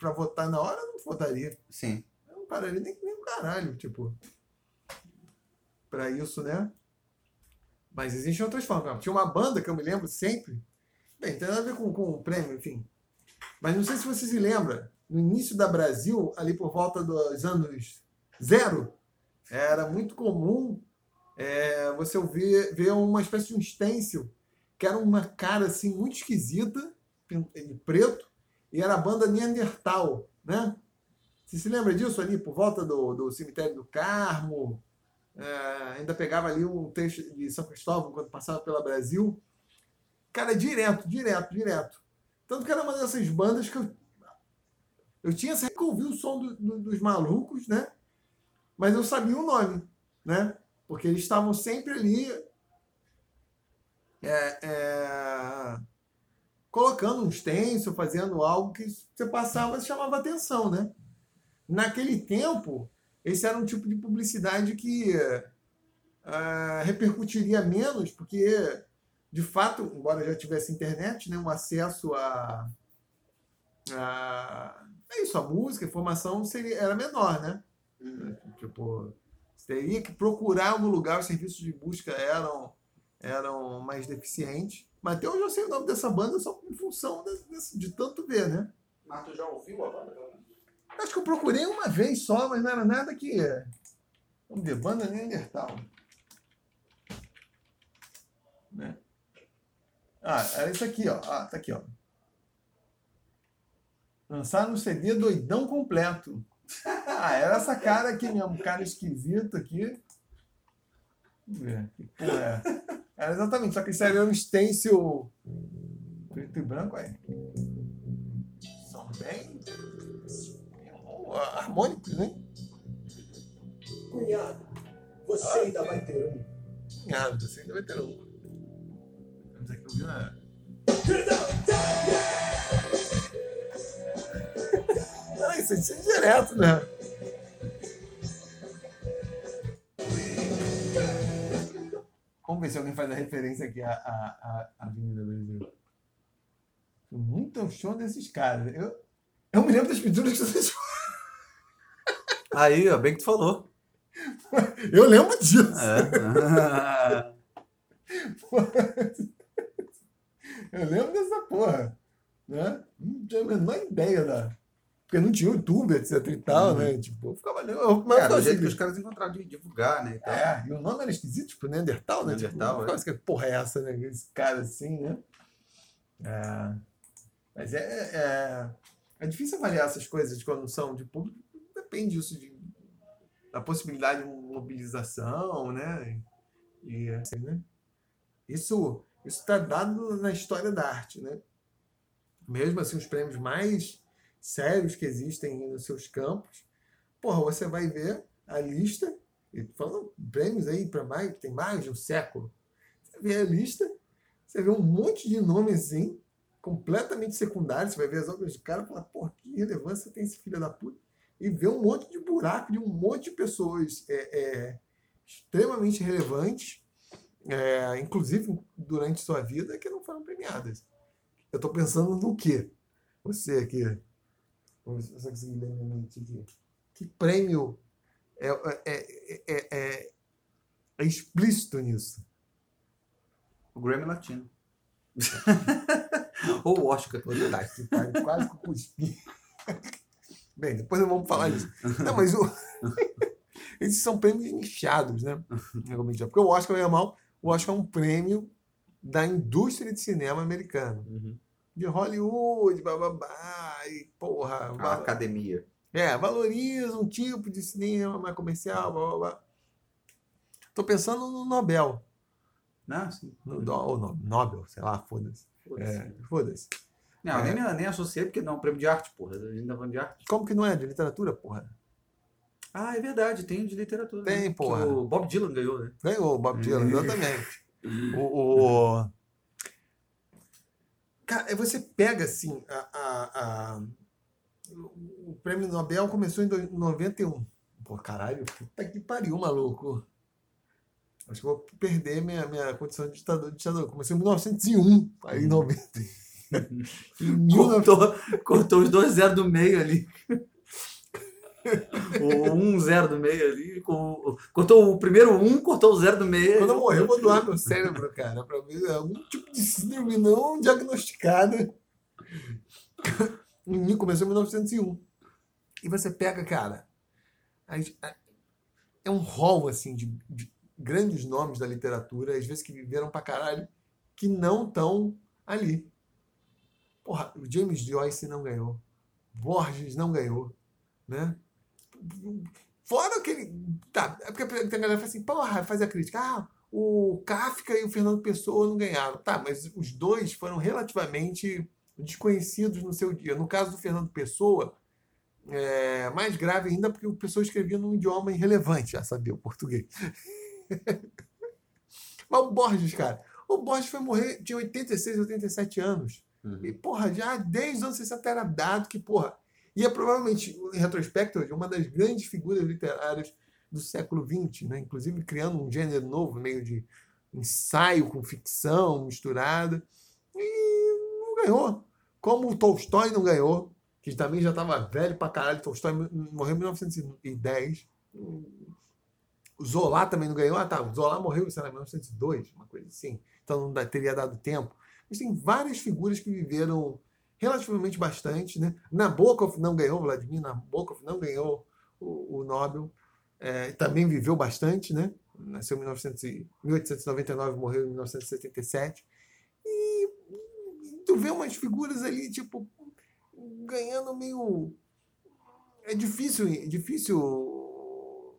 para votar na hora, eu não votaria. Sim. Eu não pararia nem nem um caralho, tipo. Pra isso, né? Mas existem outras formas. Tinha uma banda que eu me lembro sempre. Bem, tem nada a ver com, com o prêmio, enfim. Mas não sei se você se lembra, no início da Brasil, ali por volta dos anos zero, era muito comum é, você ouvir, ver uma espécie de um stencil, que era uma cara assim muito esquisita, de preto, e era a banda Neandertal, né? Você se lembra disso ali por volta do, do cemitério do Carmo? É, ainda pegava ali um texto de São Cristóvão quando passava pela Brasil. Cara, direto, direto, direto. Tanto que era uma dessas bandas que eu, eu tinha sempre ouvir o som do, do, dos malucos, né? Mas eu sabia o nome, né? Porque eles estavam sempre ali é, é, colocando um stencil, fazendo algo que você passava e chamava atenção, né? Naquele tempo, esse era um tipo de publicidade que uh, repercutiria menos, porque, de fato, embora já tivesse internet, né, um acesso a, a é isso, a música, a informação seria, era menor, né? Uhum. Tipo, você teria que procurar algum lugar, os serviços de busca eram, eram mais deficientes. Mas até hoje eu sei o nome dessa banda só em função de, de tanto ver, né? Mas tu já ouviu a banda? Acho que eu procurei uma vez só, mas não era nada que. Vamos ver, banda Neandertal. Né? Ah, era isso aqui, ó. Ah, tá aqui, ó. Lançaram um CD doidão completo. Ah, era essa cara aqui mesmo, cara esquisito aqui. Vamos ver, que porra é? Era exatamente, só que isso era um stencil preto e branco aí. São bem harmônicos, né? Cunhado, você ah, ainda vai ter um. Cunhado, você ainda vai ter um. Vamos aqui ouvir uma. Isso é direto, né? Vamos ver se alguém faz a referência aqui à, à, à Avenida Brasil. Muito show desses caras. Eu, eu me lembro das pinturas que vocês Aí, ó, bem que tu falou. Eu lembro disso. É. Eu lembro dessa porra. Né? Não tinha a menor ideia da. Porque não tinha YouTube, etc e tal, uhum. né? Tipo, eu ficava. Eu, mas Cara, o jeito que os caras encontraram de divulgar, né? Então... É, e o nome era esquisito, tipo, Neandertal, né? Neandertal, tipo, é. que porra é essa, né? Esse cara assim, né? É. Mas é, é, é difícil avaliar essas coisas quando são de público depende disso de, da possibilidade de mobilização, né? E assim, né? Isso isso está dado na história da arte, né? Mesmo assim, os prêmios mais sérios que existem nos seus campos, porra, você vai ver a lista, e falando prêmios aí para mais, tem mais de um século. Você vê a lista, você vê um monte de nomes assim, completamente secundários, você vai ver as obras do cara e fala, porra, que relevância tem esse filho da puta e ver um monte de buraco de um monte de pessoas é, é, extremamente relevantes, é, inclusive durante sua vida, que não foram premiadas. Eu estou pensando no quê? Você aqui. Que prêmio é, é, é, é explícito nisso? O Grammy Latino. Ou o Oscar, quase que cuspi. Bem, depois vamos falar disso. Não, mas o... esses são prêmios nichados, né? Porque o Oscar, meu irmão, o Oscar é um prêmio da indústria de cinema americano. Uhum. De Hollywood, bababá, e porra. A val... academia. É, valoriza um tipo de cinema mais comercial, bababá. Tô pensando no Nobel. Ah, sim. No, no, Nobel, sei lá, foda-se. Foda-se. É, foda-se. Não, é. nem, nem associei porque não é um prêmio de arte, porra. A gente tá falando de arte. Como que não é? De literatura, porra. Ah, é verdade, tem de literatura. né? Tem, Que porra. O Bob Dylan ganhou, né? Ganhou o Bob Dylan, Ih. exatamente. O, o- Cara, aí você pega assim, a, a- a- o prêmio Nobel começou em do- 91. Pô, caralho, puta que pariu, maluco. Acho que vou perder minha, minha condição de ditador. ditador. Comecei em 1901, aí em 90. em 19... Cortou, cortou os dois zeros do meio ali. o um zero do meio ali. com- cortou o primeiro um, cortou o zero do meio. Quando eu morrer, eu vou doar meu cérebro, cara, pra ver algum tipo de síndrome não diagnosticada. Mim começou em 1901. E você pega, cara, é um hall, assim, de, de grandes nomes da literatura, às vezes que viveram pra caralho, que não estão ali. Porra, o James Joyce não ganhou. Borges não ganhou, né? Fora aquele. Tá, é porque tem a galera fala assim, porra, faz a crítica. Ah, o Kafka e o Fernando Pessoa não ganharam. Tá, mas os dois foram relativamente desconhecidos no seu dia. No caso do Fernando Pessoa, é mais grave ainda porque o Pessoa escrevia num idioma irrelevante, já sabia, o português. mas o Borges, cara, o Borges foi morrer, tinha 86, 87 anos. Uhum. E, porra, já desde os anos 60 era dado que, porra, ia provavelmente, em retrospecto, uma das grandes figuras literárias do século XX, né? inclusive criando um gênero novo, meio de ensaio com ficção misturada, e não ganhou. Como o Tolstói não ganhou, que também já estava velho pra caralho, Tolstói morreu em 1910. O Zola também não ganhou. Ah, tá, o Zola morreu, em 1902, uma coisa assim. Então não teria dado tempo. Mas tem várias figuras que viveram relativamente bastante, né? Nabokov não ganhou, Vladimir Nabokov não ganhou o, o Nobel. É, também viveu bastante, né? Nasceu em 1900 e- 1899, morreu em 1977. E tu vê umas figuras ali, tipo, ganhando meio. É difícil, é difícil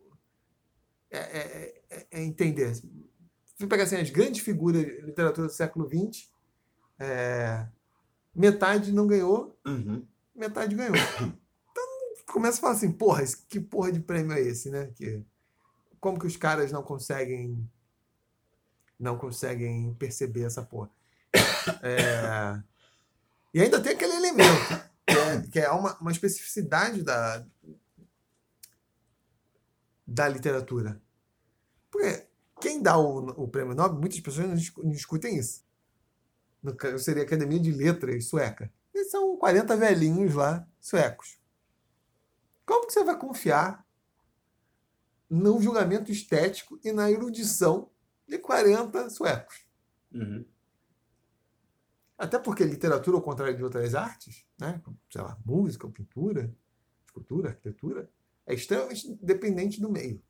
é, é- é- é entender. Se pegar assim, as grandes figuras de literatura do século XX, metade não ganhou, Uhum. metade ganhou. Então começa a falar assim, porra, que porra de prêmio é esse, né? Que, como que os caras não conseguem não conseguem perceber essa porra? É, e ainda tem aquele elemento, que é, que é uma, uma especificidade da, da literatura. Porque quem dá o, o prêmio Nobel, muitas pessoas não discutem isso. No seria Academia de Letras sueca. E são 40 velhinhos lá, suecos. Como que você vai confiar no julgamento estético e na erudição de 40 suecos? Uhum. Até porque literatura, ao contrário de outras artes, né? sei lá, música, pintura, escultura, arquitetura, é extremamente dependente do meio.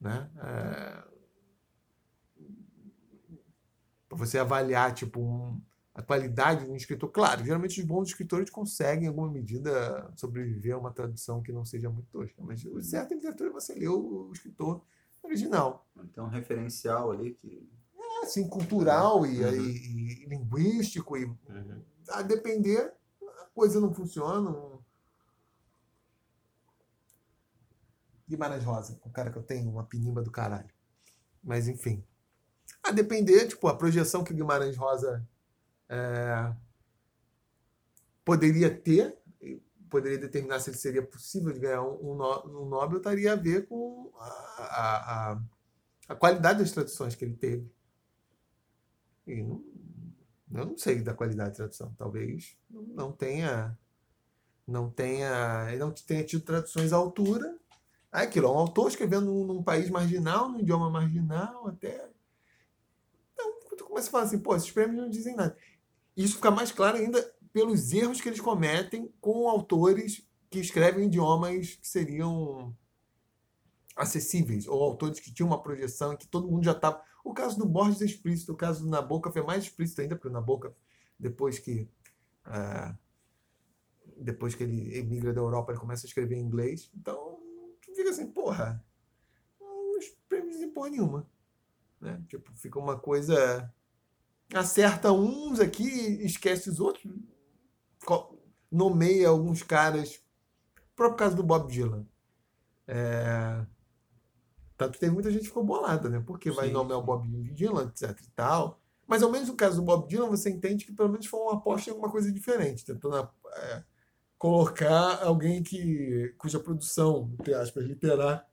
Né? Para você avaliar tipo, um- a qualidade de um escritor, claro, geralmente os bons escritores conseguem, em alguma medida, sobreviver a uma tradução que não seja muito tosca. Mas o certo em literatura é você ler o, o escritor original Tem um referencial ali que. assim, cultural e, Uhum. e- e linguístico, e Uhum. a depender, a coisa não funciona. não- Guimarães Rosa, o cara que eu tenho, uma pinimba do caralho. Mas enfim. A depender, tipo, a projeção que o Guimarães Rosa é, poderia ter, poderia determinar se ele seria possível de ganhar um, um um Nobel, estaria a ver com a, a, a, qualidade das traduções que ele teve. E não, eu não sei da qualidade da tradução. Talvez não tenha. Não tenha. Não tenha tido traduções à altura. É aquilo, um autor escrevendo num, num país marginal, num idioma marginal, até. Então, tu começa a falar assim, pô, esses prêmios não dizem nada. Isso fica mais claro ainda pelos erros que eles cometem com autores que escrevem idiomas que seriam acessíveis, ou autores que tinham uma projeção que todo mundo já estava. O caso do Borges é explícito, o caso do Nabokov é mais explícito ainda, porque o Nabokov, depois que. ah, depois que ele emigra da Europa, ele começa a escrever em inglês. Então, fica assim, porra, os prêmios de porra nenhuma. Né? Tipo, fica uma coisa. Acerta uns aqui, esquece os outros, nomeia alguns caras próprio caso do Bob Dylan. É... Tanto que teve muita gente que ficou bolada, né? Porque vai nomear o. Bob Dylan, etc e tal. Mas ao menos no caso do Bob Dylan, você entende que pelo menos foi uma aposta em alguma coisa diferente, tentando é, colocar alguém que cuja produção, entre aspas, literar,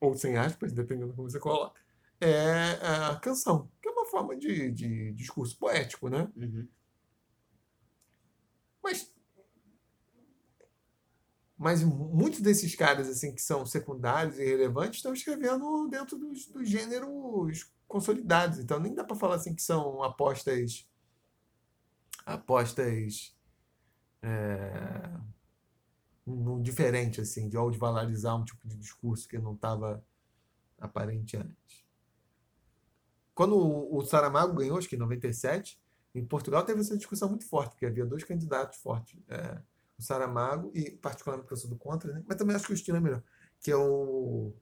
ou sem aspas, dependendo como você coloca, é a canção, que forma de, de discurso poético, né? Uhum. Mas, mas muitos desses caras assim que são secundários e relevantes estão escrevendo dentro dos, dos gêneros consolidados. Então nem dá para falar assim que são apostas apostas é, um, diferente assim de ou de valorizar um tipo de discurso que não estava aparente antes. Quando o, Saramago ganhou, acho que em 97, em Portugal teve essa discussão muito forte, porque havia dois candidatos fortes, é, o Saramago e, particularmente porque eu sou do contra, né? mas também acho que o estilo é melhor, que é o,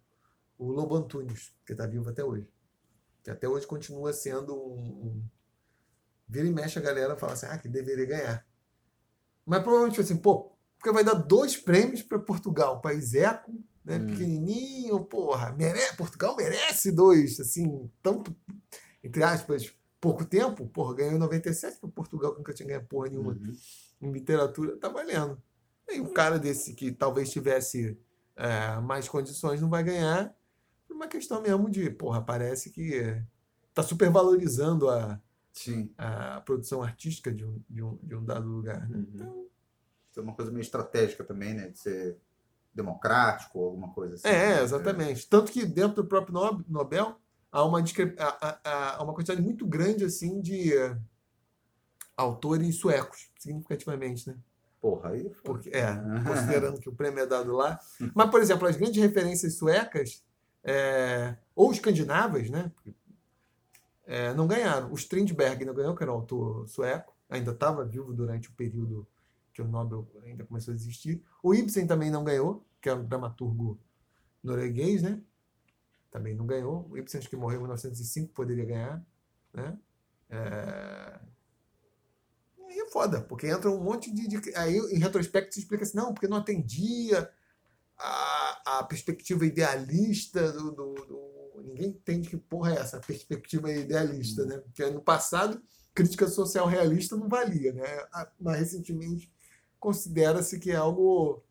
o Lobo Antunes, que está vivo até hoje. Que até hoje continua sendo um, um... Vira e mexe a galera fala assim, ah, que deveria ganhar. Mas provavelmente assim, pô, porque vai dar dois prêmios para Portugal, país eco, né, Hum. pequenininho, porra, mere... Portugal merece dois, assim, tanto, entre aspas, pouco tempo, porra, ganhou em 97 para Portugal, que nunca tinha ganho porra nenhuma Uhum. em literatura, tá valendo. E um cara desse que talvez tivesse é, mais condições não vai ganhar, por uma questão mesmo de, porra, parece que tá supervalorizando a, Sim. a produção artística de um, de um, de um dado lugar, né? Uhum. Então, Isso é uma coisa meio estratégica também, né? De ser democrático, alguma coisa assim. É, né? exatamente. Tanto que dentro do próprio Nob- Nobel há uma, discre- há- há- há uma quantidade muito grande assim de eh, autores suecos, significativamente, né? Porra, aí. foda. Porque, é, considerando que o prêmio é dado lá. Mas, por exemplo, as grandes referências suecas, é, ou escandinavas, né? é, não ganharam. O Strindberg não ganhou, que era um autor sueco, ainda estava vivo durante o período que o Nobel ainda começou a existir. O Ibsen também não ganhou, que era um dramaturgo norueguês, né? Também não ganhou. O Ibsen que morreu em 1905, poderia ganhar, né? É, é foda, porque entra um monte de. de- aí, em retrospecto, se explica assim, não, porque não atendia a, a perspectiva idealista do, do- do- Ninguém entende que porra é essa, perspectiva idealista, né? Porque no passado, crítica social realista não valia, né? A- Mas recentemente considera-se que é algo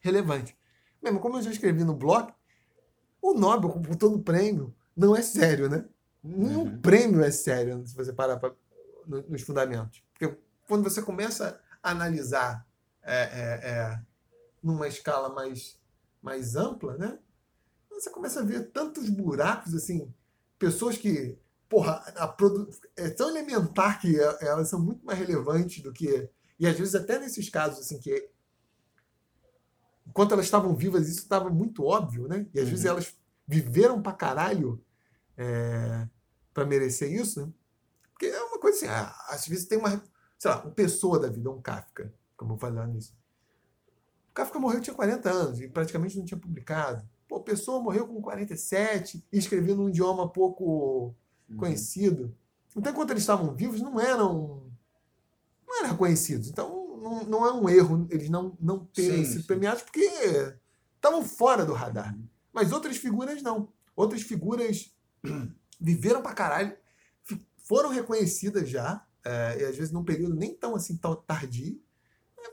relevante. Mesmo como eu já escrevi no blog, o Nobel, com todo o prêmio, não é sério, né? Nenhum Uhum. prêmio é sério, se você parar pra, no- nos fundamentos. Porque quando você começa a analisar é, é, é, numa escala mais, mais ampla, né? Você começa a ver tantos buracos, assim, pessoas que, porra, a produ... é tão elementar que é- elas são muito mais relevantes do que. E às vezes, até nesses casos, assim, que enquanto elas estavam vivas, isso estava muito óbvio, né? E às vezes Uhum. elas viveram pra caralho é, para merecer isso, né? Porque é uma coisa assim, ah, às vezes tem uma, sei lá, uma pessoa da vida, um Kafka, como eu falei nisso. O Kafka morreu, tinha 40 anos e praticamente não tinha publicado. Pô, a pessoa morreu com 47 e escrevia num idioma pouco Uhum. conhecido. Então, enquanto eles estavam vivos, não eram não eram reconhecidos. Então, não, não é um erro eles não, não terem sido premiados, porque estavam fora do radar. Mas outras figuras não. Outras figuras viveram pra caralho, foram reconhecidas já, é, e às vezes num período nem tão assim tão tardio.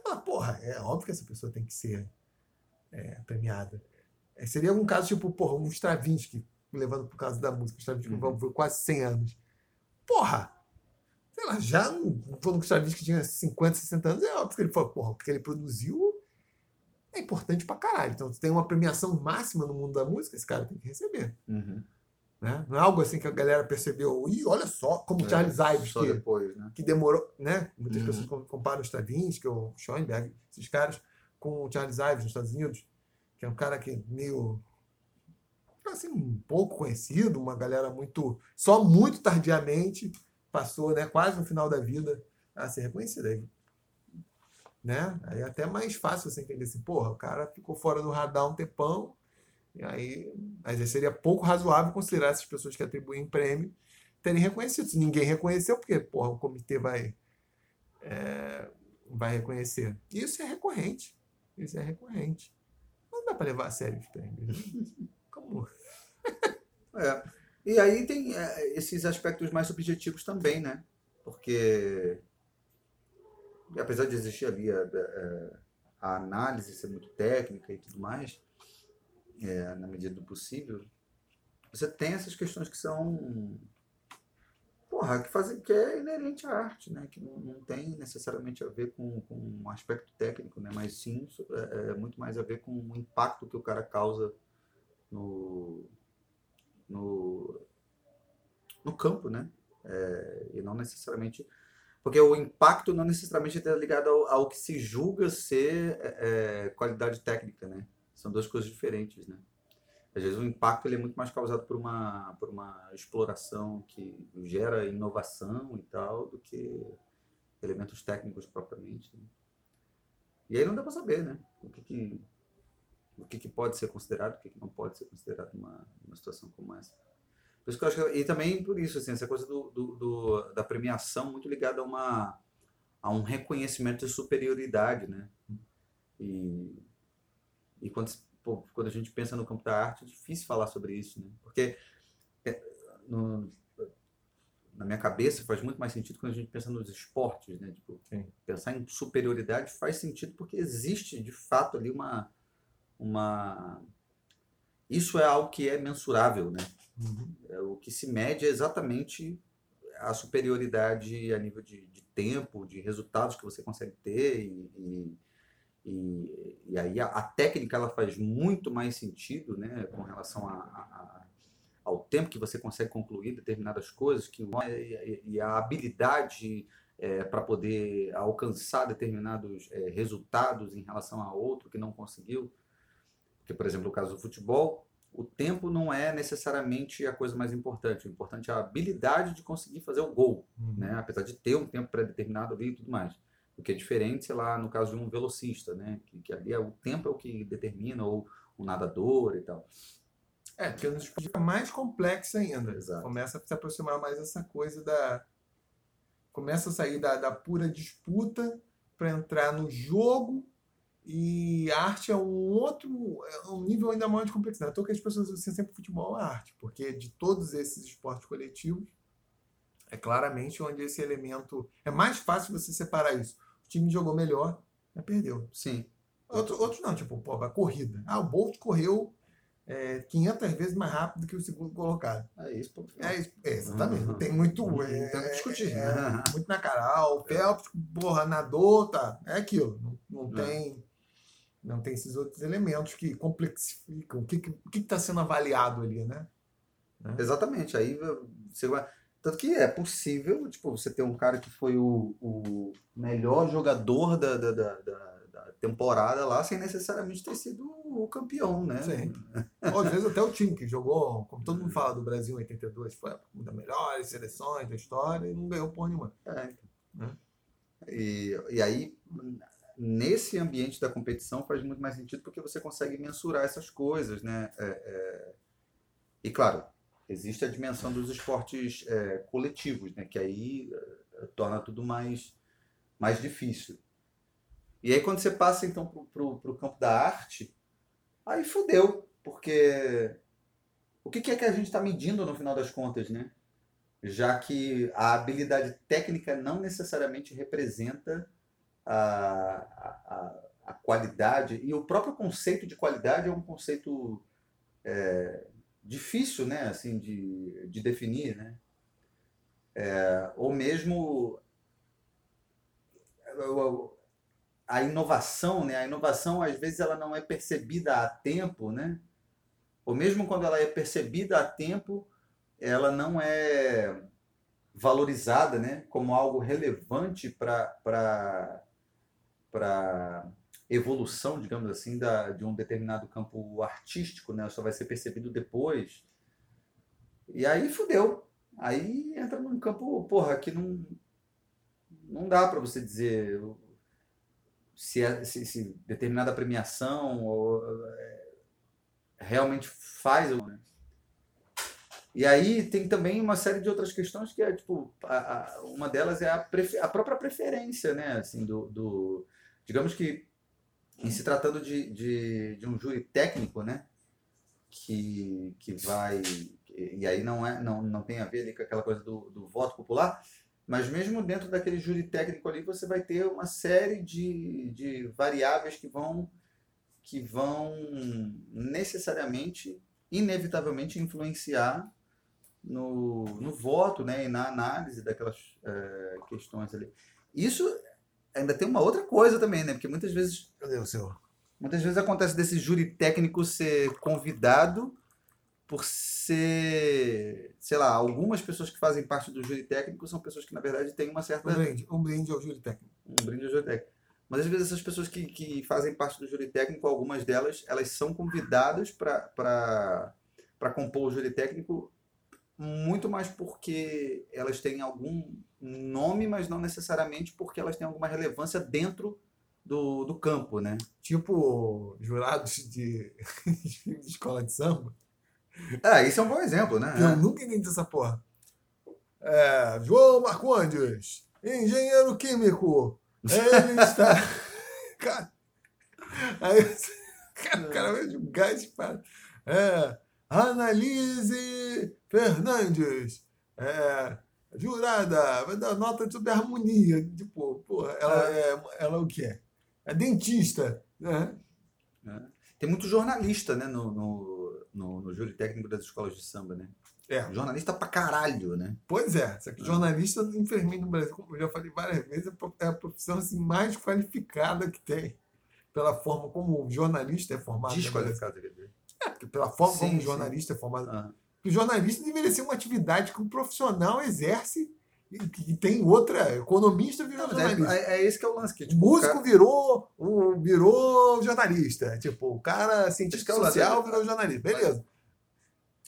Fala, porra, é óbvio que essa pessoa tem que ser é, premiada. É, seria algum caso tipo, porra, um Stravinsky, levando pro caso da música, Stravinsky Uhum. viveu quase 100 anos. Porra! Sei lá, já não- quando o Stravinsky tinha 50, 60 anos, é óbvio que ele falou, porra, porque ele produziu é importante pra caralho. Então, se tem uma premiação máxima no mundo da música, esse cara tem que receber. Uhum. Né? Não é algo assim que a galera percebeu, ih, olha só, como É, Charles Ives, que, depois, né? que demorou, né? Muitas Uhum. pessoas com- comparam o Stravinsky, o Schoenberg, esses caras, com o Charles Ives nos Estados Unidos, que é um cara que meio assim, um pouco conhecido, uma galera muito, só muito tardiamente passou, né, quase no final da vida a ser reconhecida. Aí, né? Aí é até mais fácil você entender assim, porra, o cara ficou fora do radar um tempão, e aí, mas aí seria pouco razoável considerar essas pessoas que atribuem prêmio terem reconhecido. Se ninguém reconheceu, porque porra, o comitê vai, é, vai reconhecer. Isso é recorrente. Isso é recorrente. Não dá para levar a sério os prêmios. né? Como? É. E aí tem é, esses aspectos mais subjetivos também, né? Porque apesar de existir ali a, a- a análise ser muito técnica e tudo mais, é, na medida do possível, você tem essas questões que são porra, que fazem que é inerente à arte, né? Que não, não tem necessariamente a ver com, com um aspecto técnico, né? Mas sim é, é muito mais a ver com o impacto que o cara causa no no, no campo, né? É, e não necessariamente. Porque o impacto não necessariamente está ligado ao, ao que se julga ser é, é, qualidade técnica, né? São duas coisas diferentes, né? Às vezes o impacto ele é muito mais causado por uma, por uma exploração que gera inovação e tal, do que elementos técnicos propriamente. né? E aí não dá para saber, né? O que, que, o que, que pode ser considerado, o que, que não pode ser considerado numa, numa situação como essa. Por isso que eu acho que, e também por isso, assim, essa coisa do, do, do- da premiação muito ligada a, uma, a um reconhecimento de superioridade, né? E, e quando, pô, quando a gente pensa no campo da arte, é difícil falar sobre isso, né? Porque é, no- na minha cabeça faz muito mais sentido quando a gente pensa nos esportes, né? Tipo, Sim. pensar em superioridade faz sentido porque existe de fato ali uma uma isso é algo que é mensurável, né? É, o que se mede é exatamente a superioridade a nível de, de tempo, de resultados que você consegue ter e, e, e, e aí a, a técnica ela faz muito mais sentido, né, com relação a, a- ao tempo que você consegue concluir determinadas coisas que e, e a habilidade para poder alcançar determinados é, resultados em relação a outro que não conseguiu. Porque, por exemplo, no caso do futebol, o tempo não é necessariamente a coisa mais importante. O importante é a habilidade de conseguir fazer o gol, né? Apesar de ter um tempo pré-determinado ali e tudo mais. O que é diferente, sei lá, no caso de um velocista, né? Que, que ali é, o tempo é o que determina, ou um nadador e tal. É, porque esportes fica mais complexa ainda. Exato. Começa a se aproximar mais dessa coisa da. Começa a sair da, da pura disputa para entrar no jogo. E a arte é um outro. É um nível ainda maior de complexidade. Então que as pessoas associam sempre futebol à arte, porque de todos esses esportes coletivos, é claramente onde esse elemento. É mais fácil você separar isso. O time jogou melhor, mas perdeu. Sim. Outro, outros não, tipo, pô, a corrida. Ah, o Bolt correu é, 500 vezes mais rápido que o segundo colocado. É isso, final. É, isso, é, exatamente. Não tem muito. Não É, tem que discutir. é, muito na cara. Ah, o Phelps, porra, nadou, tá. É aquilo. Não, não É. tem. Não tem esses outros elementos que complexificam. O que está tá sendo avaliado ali, né? Exatamente. Aí você vai. Tanto que é possível, tipo, você ter um cara que foi o, o melhor jogador da, da, da, da- da temporada lá, sem necessariamente ter sido o campeão, né? Sim. Ou às vezes até o time que jogou, como todo mundo fala do Brasil em 82, foi uma das melhores seleções da história e não ganhou porra nenhuma. É. Né? E, e aí, nesse ambiente da competição, faz muito mais sentido porque você consegue mensurar essas coisas, né? É, é, E claro, existe a dimensão dos esportes é, coletivos, né? Que aí é, torna tudo mais, mais difícil. E aí, quando você passa então pro, pro, campo da arte, aí fudeu, porque o que que é que a gente está medindo no final das contas, né? já que a habilidade técnica não necessariamente representa a, a, a qualidade, e o próprio conceito de qualidade é um conceito é, difícil né, assim, de, de definir, né? É, ou mesmo a inovação, né? A inovação às vezes ela não é percebida a tempo, né? Ou mesmo quando ela é percebida a tempo, ela não é valorizada né, como algo relevante para a evolução, digamos assim, da, de um determinado campo artístico, né, só vai ser percebido depois. E aí fudeu. Aí entra num campo, porra, que não, não dá para você dizer se, é, se, se, determinada premiação ou, é, realmente faz. Né? E aí tem também uma série de outras questões que é, tipo, a, a, uma delas é a, prefer, a própria preferência, né? Assim, do, do, digamos que em se tratando de, de, de um júri técnico, né? Que, que vai. E aí não, é, não, não tem a ver com aquela coisa do, do voto popular, mas mesmo dentro daquele júri técnico ali, você vai ter uma série de, de variáveis que vão, que vão necessariamente, inevitavelmente influenciar no, no voto né, e na análise daquelas é, questões ali. Isso ainda tem uma outra coisa também, né? Porque muitas vezes. Cadê o seu? Muitas vezes acontece desse júri técnico ser convidado por ser, sei lá, algumas pessoas que fazem parte do júri técnico são pessoas que, na verdade, têm uma certa. Um brinde, um brinde ao júri técnico. Um brinde ao júri técnico. Mas às vezes essas pessoas que, que fazem parte do júri técnico, algumas delas, elas são convidadas para compor o júri técnico muito mais porque elas têm algum nome, mas não necessariamente porque elas têm alguma relevância dentro do, do campo, né? Tipo jurados de, de escola de samba. Ah, isso é um bom exemplo, né? Eu nunca entendi essa porra. É, João Marcondes, engenheiro químico. Ele está. cara, aí, cara, o cara vai julgar esse cara. É, Analise Fernandes. É, jurada, vai dar nota sobre harmonia. Tipo, porra, ela é, ela é o que é? É dentista, né? É. Tem muito jornalista, né, no, no, no, no júri técnico das escolas de samba, né? É. Jornalista pra caralho, né? Pois é, só que jornalista, infelizmente, no Brasil, como eu já falei várias vezes, é a profissão assim, mais qualificada que tem. Pela forma como o jornalista é formado. Brasil. Desqualificado, quer dizer. É, pela forma Sim, como o sim. jornalista é formado. Ah. O jornalista deveria ser uma atividade que um profissional exerce e que tem outra. Economista virou Não, mas jornalista. é, é, é esse que é o lance. Que, tipo, Músico cara- virou, o, virou jornalista. Tipo, o cara cientista Esse que é social virou jornalista. Beleza.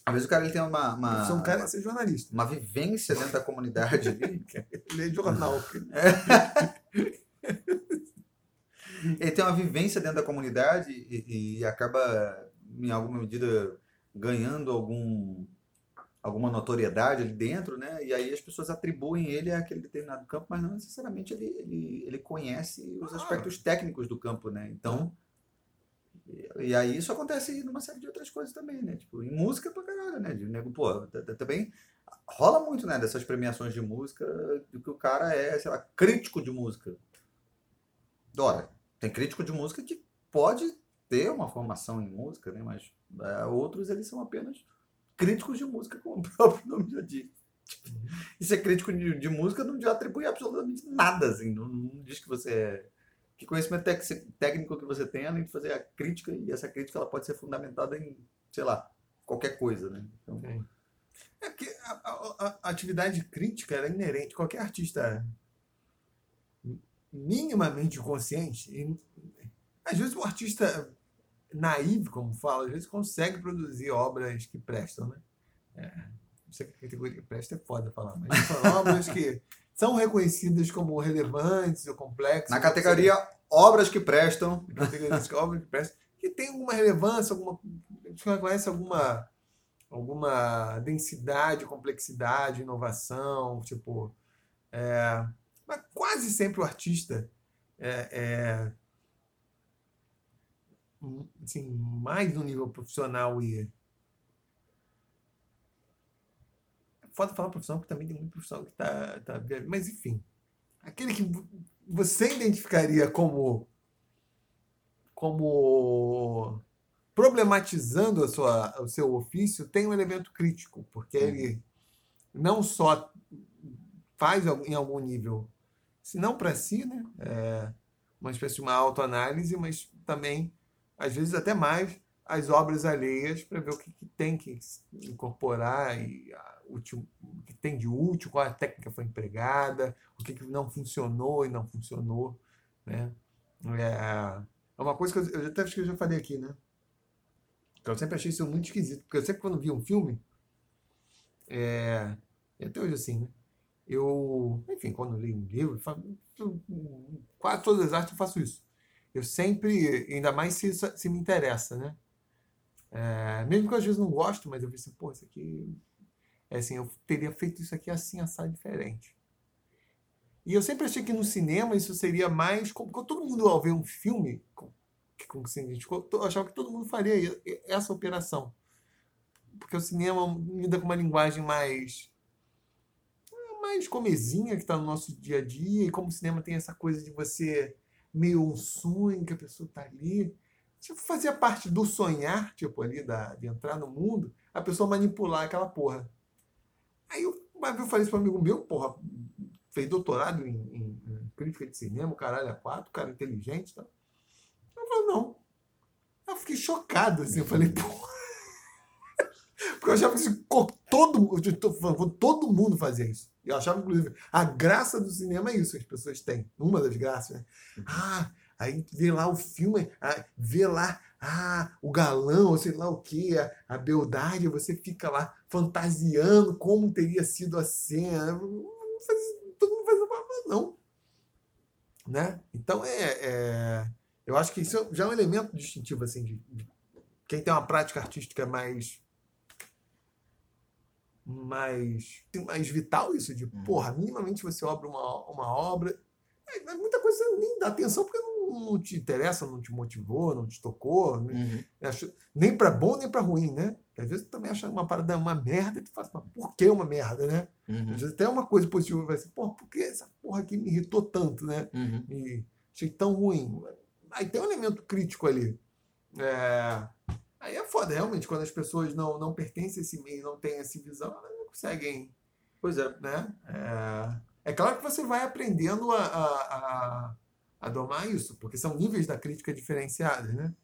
Às vezes o cara ele tem uma, uma, do cara é ser jornalista. uma vivência dentro da comunidade ali. Ler jornal. ele tem uma vivência dentro da comunidade e, e acaba, em alguma medida, ganhando algum, alguma notoriedade ali dentro, né? E aí as pessoas atribuem ele àquele determinado campo, mas não necessariamente ele, ele, ele conhece os aspectos técnicos do campo, né? Então, e, e aí isso acontece numa série de outras coisas também, né? Tipo, em música pra caralho, né? De nego, pô, também rola muito, né? Dessas premiações de música, do que o cara é, sei lá, crítico de música. Ora, tem crítico de música que pode ter uma formação em música, né? Mas é, outros, eles são apenas críticos de música, como o próprio nome já diz. Tipo, E ser crítico de, de música não te atribui absolutamente nada, assim. Não, não diz que você é... Que conhecimento tec- técnico que você tem, além de fazer a crítica, e essa crítica ela pode ser fundamentada em, sei lá, qualquer coisa, né? Então, É porque a, a- a atividade crítica era inerente. Qualquer artista minimamente consciente, e, às vezes o artista naivo, como fala, às vezes consegue produzir obras que prestam, né? É, não sei que categoria que presta é foda falar, mas são obras que são reconhecidas como relevantes ou complexas. na categoria obras que prestam, categoria de obra que presta, que tem alguma relevância, alguma, a gente reconhece alguma, alguma densidade, complexidade, inovação, tipo, é, mas quase sempre o artista é, é assim, mais no nível profissional e é foda falar profissional porque também tem muito profissional que tá, tá mas enfim aquele que vo- você identificaria como como problematizando a sua, o seu ofício tem um elemento crítico, porque ele não só faz em algum nível, se não para si, né, é, uma espécie de uma autoanálise, mas também, às vezes até mais, as obras alheias para ver o que, que tem que incorporar e a, o que tem de útil, qual a técnica foi empregada, o que, que não funcionou e não funcionou, né? É, é uma coisa que eu, eu até acho que eu já falei aqui, né? Eu sempre achei isso muito esquisito, porque eu sempre quando vi um filme, é, até hoje assim, né? Eu, enfim, quando eu leio um livro, eu fa- eu- quase todas as artes eu faço isso. Eu sempre, ainda mais se, se me interessa, né? É, mesmo que eu às vezes não gosto, mas eu assim, pô, isso aqui, é assim, eu teria feito isso aqui assim, assado diferente. E eu sempre achei que no cinema isso seria mais. Quando todo mundo ao ver um filme, com- com o eu achava que todo mundo faria essa operação. Porque o cinema lida com uma linguagem mais mais comezinha que está no nosso dia a dia, e como o cinema tem essa coisa de você meio um sonho que a pessoa está ali. Tipo, fazia parte do sonhar, tipo, ali, da, de entrar no mundo, a pessoa manipular aquela porra. Aí eu, eu falei isso para um amigo meu, porra, fez doutorado em, em- em crítica de cinema, caralho é quatro, cara inteligente e tal. Eu falei, não. Eu fiquei chocado, assim, eu falei, porra. Porque eu achava que assim, todo, todo mundo fazia isso. Eu achava, inclusive, a graça do cinema é isso que as pessoas têm. Uma das graças, né? Ah, aí vê lá o filme, ah, vê lá ah, o galão, ou sei lá o que, a, a beldade, você fica lá fantasiando como teria sido a cena. Não faz- Todo mundo faz uma não. Né? Então, é, é- eu acho que isso já é um elemento distintivo, assim, de, de quem tem uma prática artística mais mais, mais vital isso de, Uhum. porra, minimamente você obra uma, uma obra é, muita coisa nem dá atenção porque não, não te interessa, não te motivou, não te tocou, Uhum. Acho- nem para bom nem para ruim, né? Às vezes tu também acha uma parada uma merda e tu fala, mas por que uma merda, né? Uhum. Às vezes até uma coisa positiva vai ser, pô, por que essa porra aqui me irritou tanto, né? Uhum. e achei tão ruim. Aí tem um elemento crítico ali. É, Aí é foda, realmente, quando as pessoas não, não pertencem a esse meio, não têm essa visão, elas não conseguem, Pois é. né? É, é claro que você vai aprendendo a, a, a, a domar isso, porque são níveis da crítica diferenciados, né?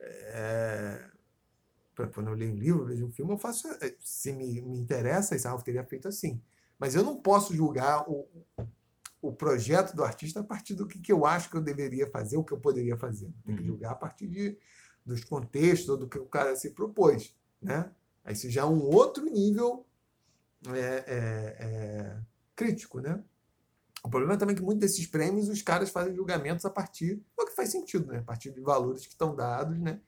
É, quando eu leio um livro, vejo um filme, eu faço. é, Se me, me interessa, esse Ralph teria feito assim. Mas eu não posso julgar o, o projeto do artista a partir do que, que eu acho que eu deveria fazer, o que eu poderia fazer. Tem que Uhum. julgar a partir de, dos contextos, ou do que o cara se propôs. Né? Aí isso já é um outro nível é, é, é, crítico. Né? O problema também é que muitos desses prêmios os caras fazem julgamentos a partir do que faz sentido, né? a partir de valores que estão dados, né?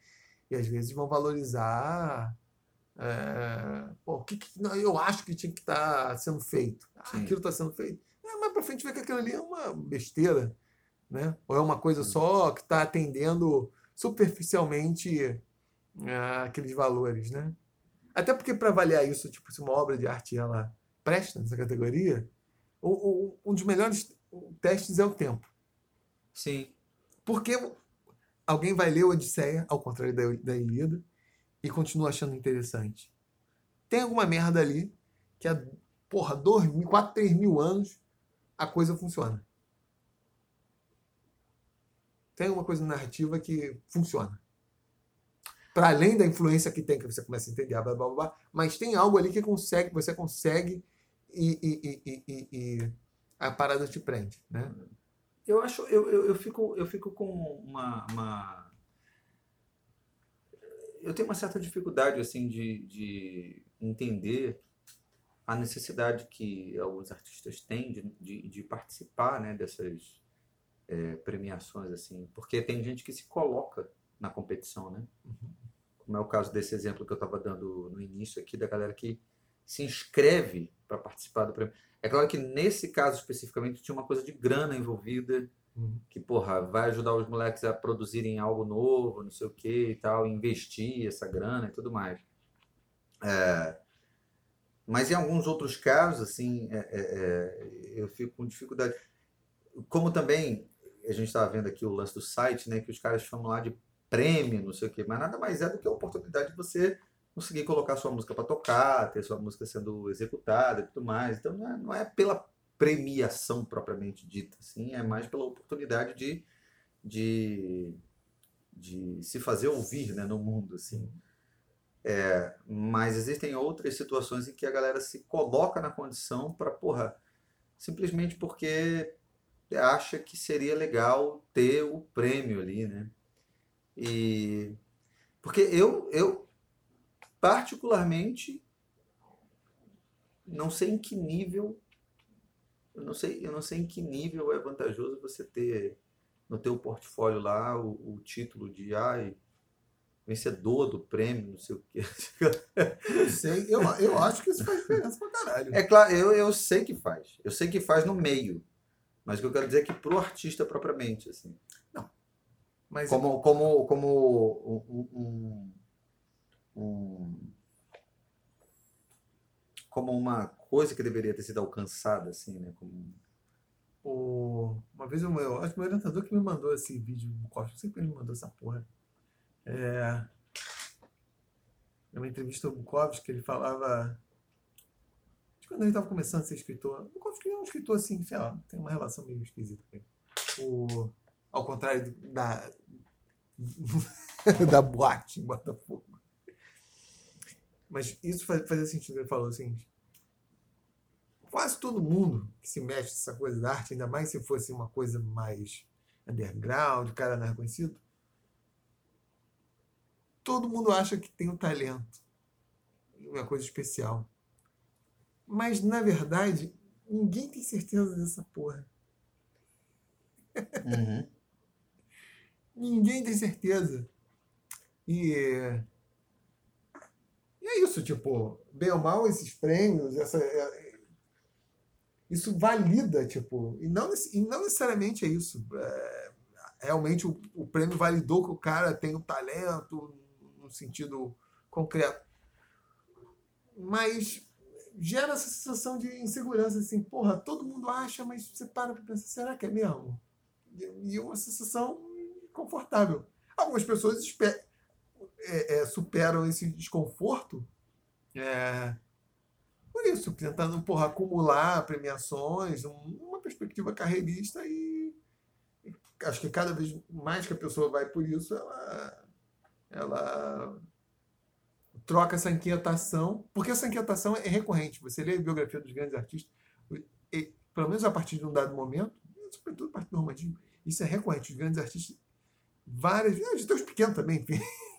e às vezes vão valorizar. é, pô, o que, que- eu acho que tinha que estar sendo feito. Ah, Sim. aquilo está sendo feito. É, mais para frente vê que aquilo ali é uma besteira. Né? Ou é uma coisa só que está atendendo superficialmente é, aqueles valores. Né? Até porque para avaliar isso, tipo, se uma obra de arte ela presta nessa categoria, o, o- um dos melhores testes é o tempo. Sim. Porque alguém vai ler Odisseia, ao contrário da, da Ilíada, e continua achando interessante. Tem alguma merda ali que há, porra, dois, mil, quatro, três mil anos a coisa funciona. Tem alguma coisa narrativa que funciona. Para além da influência que tem, que você começa a entender, blá, blá, blá, mas tem algo ali que consegue, você consegue e- e- e- e a parada te prende, né? Eu acho, eu, eu, eu fico, eu fico com uma, uma- eu tenho uma certa dificuldade assim de, de entender a necessidade que alguns artistas têm de, de, de participar, né, dessas eh, premiações assim, porque tem gente que se coloca na competição, né? Como é o caso desse exemplo que eu estava dando no início aqui da galera que se inscreve para participar do prêmio. É claro que nesse caso especificamente tinha uma coisa de grana envolvida, Uhum. que, porra, vai ajudar os moleques a produzirem algo novo, não sei o que e tal, investir essa grana e tudo mais. É, mas em alguns outros casos, assim, é, é, é, eu fico com dificuldade. Como também a gente estava vendo aqui o lance do site, né, que os caras chamam lá de prêmio, não sei o quê, mas nada mais é do que a oportunidade de você conseguir colocar sua música para tocar, ter sua música sendo executada e tudo mais. Então não é, não é pela premiação propriamente dita, assim, é mais pela oportunidade de, de, de se fazer ouvir né, no mundo, assim. É, mas existem outras situações em que a galera se coloca na condição para, porra, simplesmente porque acha que seria legal ter o prêmio ali, né? E porque eu, eu particularmente não sei em que nível eu não sei, eu não sei em que nível é vantajoso você ter no teu portfólio lá o, o título de ai, vencedor do prêmio, não sei o quê. Não sei, eu, eu acho que isso faz diferença pra caralho. É claro, eu, eu sei que faz. Eu sei que faz no meio. Mas o que eu quero dizer é que pro artista propriamente, assim. Mas Como, como, como um, um- um- como uma coisa que deveria ter sido alcançada, assim, né? Como, o, uma vez o meu, acho que o meu orientador que me mandou esse vídeo do sempre ele me mandou essa porra. É, numa entrevista ao Bukowski, ele falava quando ele estava começando a ser escritor. O Bukowski é um escritor assim, sei lá, tem uma relação meio esquisita com ele. O, ao contrário da da boate em Botafogo. Mas isso faz- fazia sentido. Ele falou assim: quase todo mundo que se mexe nessa coisa da arte, ainda mais se fosse uma coisa mais underground, cara não é reconhecido, todo mundo acha que tem um talento, uma coisa especial. Mas, na verdade, ninguém tem certeza dessa porra. Uhum. Ninguém tem certeza. E, e é isso, tipo, bem ou mal, esses prêmios, essa, é- isso valida, tipo, e não, e não necessariamente é isso. É, realmente o, o prêmio validou que o cara tem um talento no sentido concreto. Mas gera essa sensação de insegurança, assim, porra, todo mundo acha, mas você para pra pensar, será que é mesmo? E e uma sensação confortável. Algumas pessoas é, é, superam esse desconforto é, por isso, tentando porra, acumular premiações, um- uma perspectiva carreirista e, e acho que cada vez mais que a pessoa vai por isso, ela, ela troca essa inquietação, porque essa inquietação é recorrente. Você lê a biografia dos grandes artistas, e, pelo menos a partir de um dado momento, sobretudo a partir do romantismo, isso é recorrente. Os grandes artistas, várias vezes, de os pequenos também, enfim.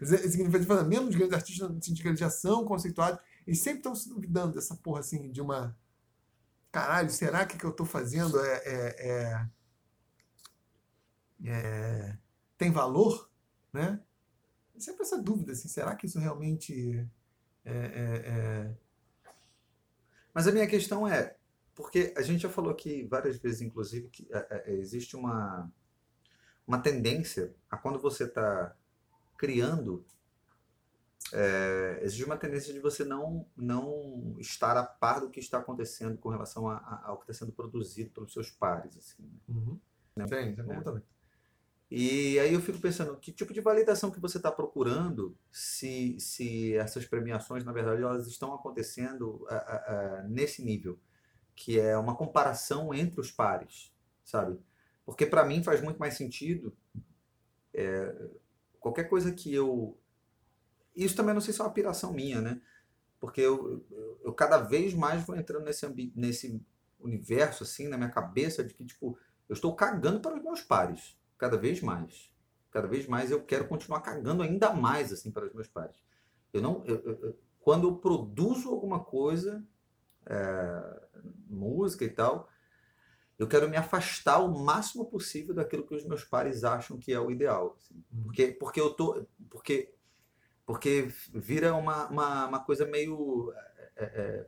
Mas é- Significa mesmo os grandes artistas no sentido que eles já são conceituados, eles sempre estão se duvidando dessa porra assim, de uma. Caralho, será que o que eu estou fazendo é, é, é- é- tem valor? Né? Sempre essa dúvida, assim, será que isso realmente é, é- é- Mas a minha questão é, porque a gente já falou aqui várias vezes, inclusive, que é, é, existe uma, uma tendência a quando você está criando, é, existe uma tendência de você não, não estar a par do que está acontecendo com relação a- a- ao que está sendo produzido pelos seus pares. Assim, né? Uhum. Sim, isso é comum É. E aí eu fico pensando, que tipo de validação que você está procurando se, se essas premiações, na verdade, elas estão acontecendo ah, ah, ah, nesse nível, que é uma comparação entre os pares, sabe? Porque para mim faz muito mais sentido é, qualquer coisa que eu... Isso também não sei se é uma piração minha, né? Porque eu, eu, eu cada vez mais vou entrando nesse, ambi- nesse universo, assim, na minha cabeça, de que, tipo, eu estou cagando para os meus pares cada vez mais. Cada vez mais eu quero continuar cagando ainda mais assim para os meus pares. Eu não, eu- eu- eu- quando eu produzo alguma coisa, é, música e tal, eu quero me afastar o máximo possível daquilo que os meus pares acham que é o ideal. assim. Porque, porque eu tô, porque, porque vira uma, uma, uma coisa meio é, é,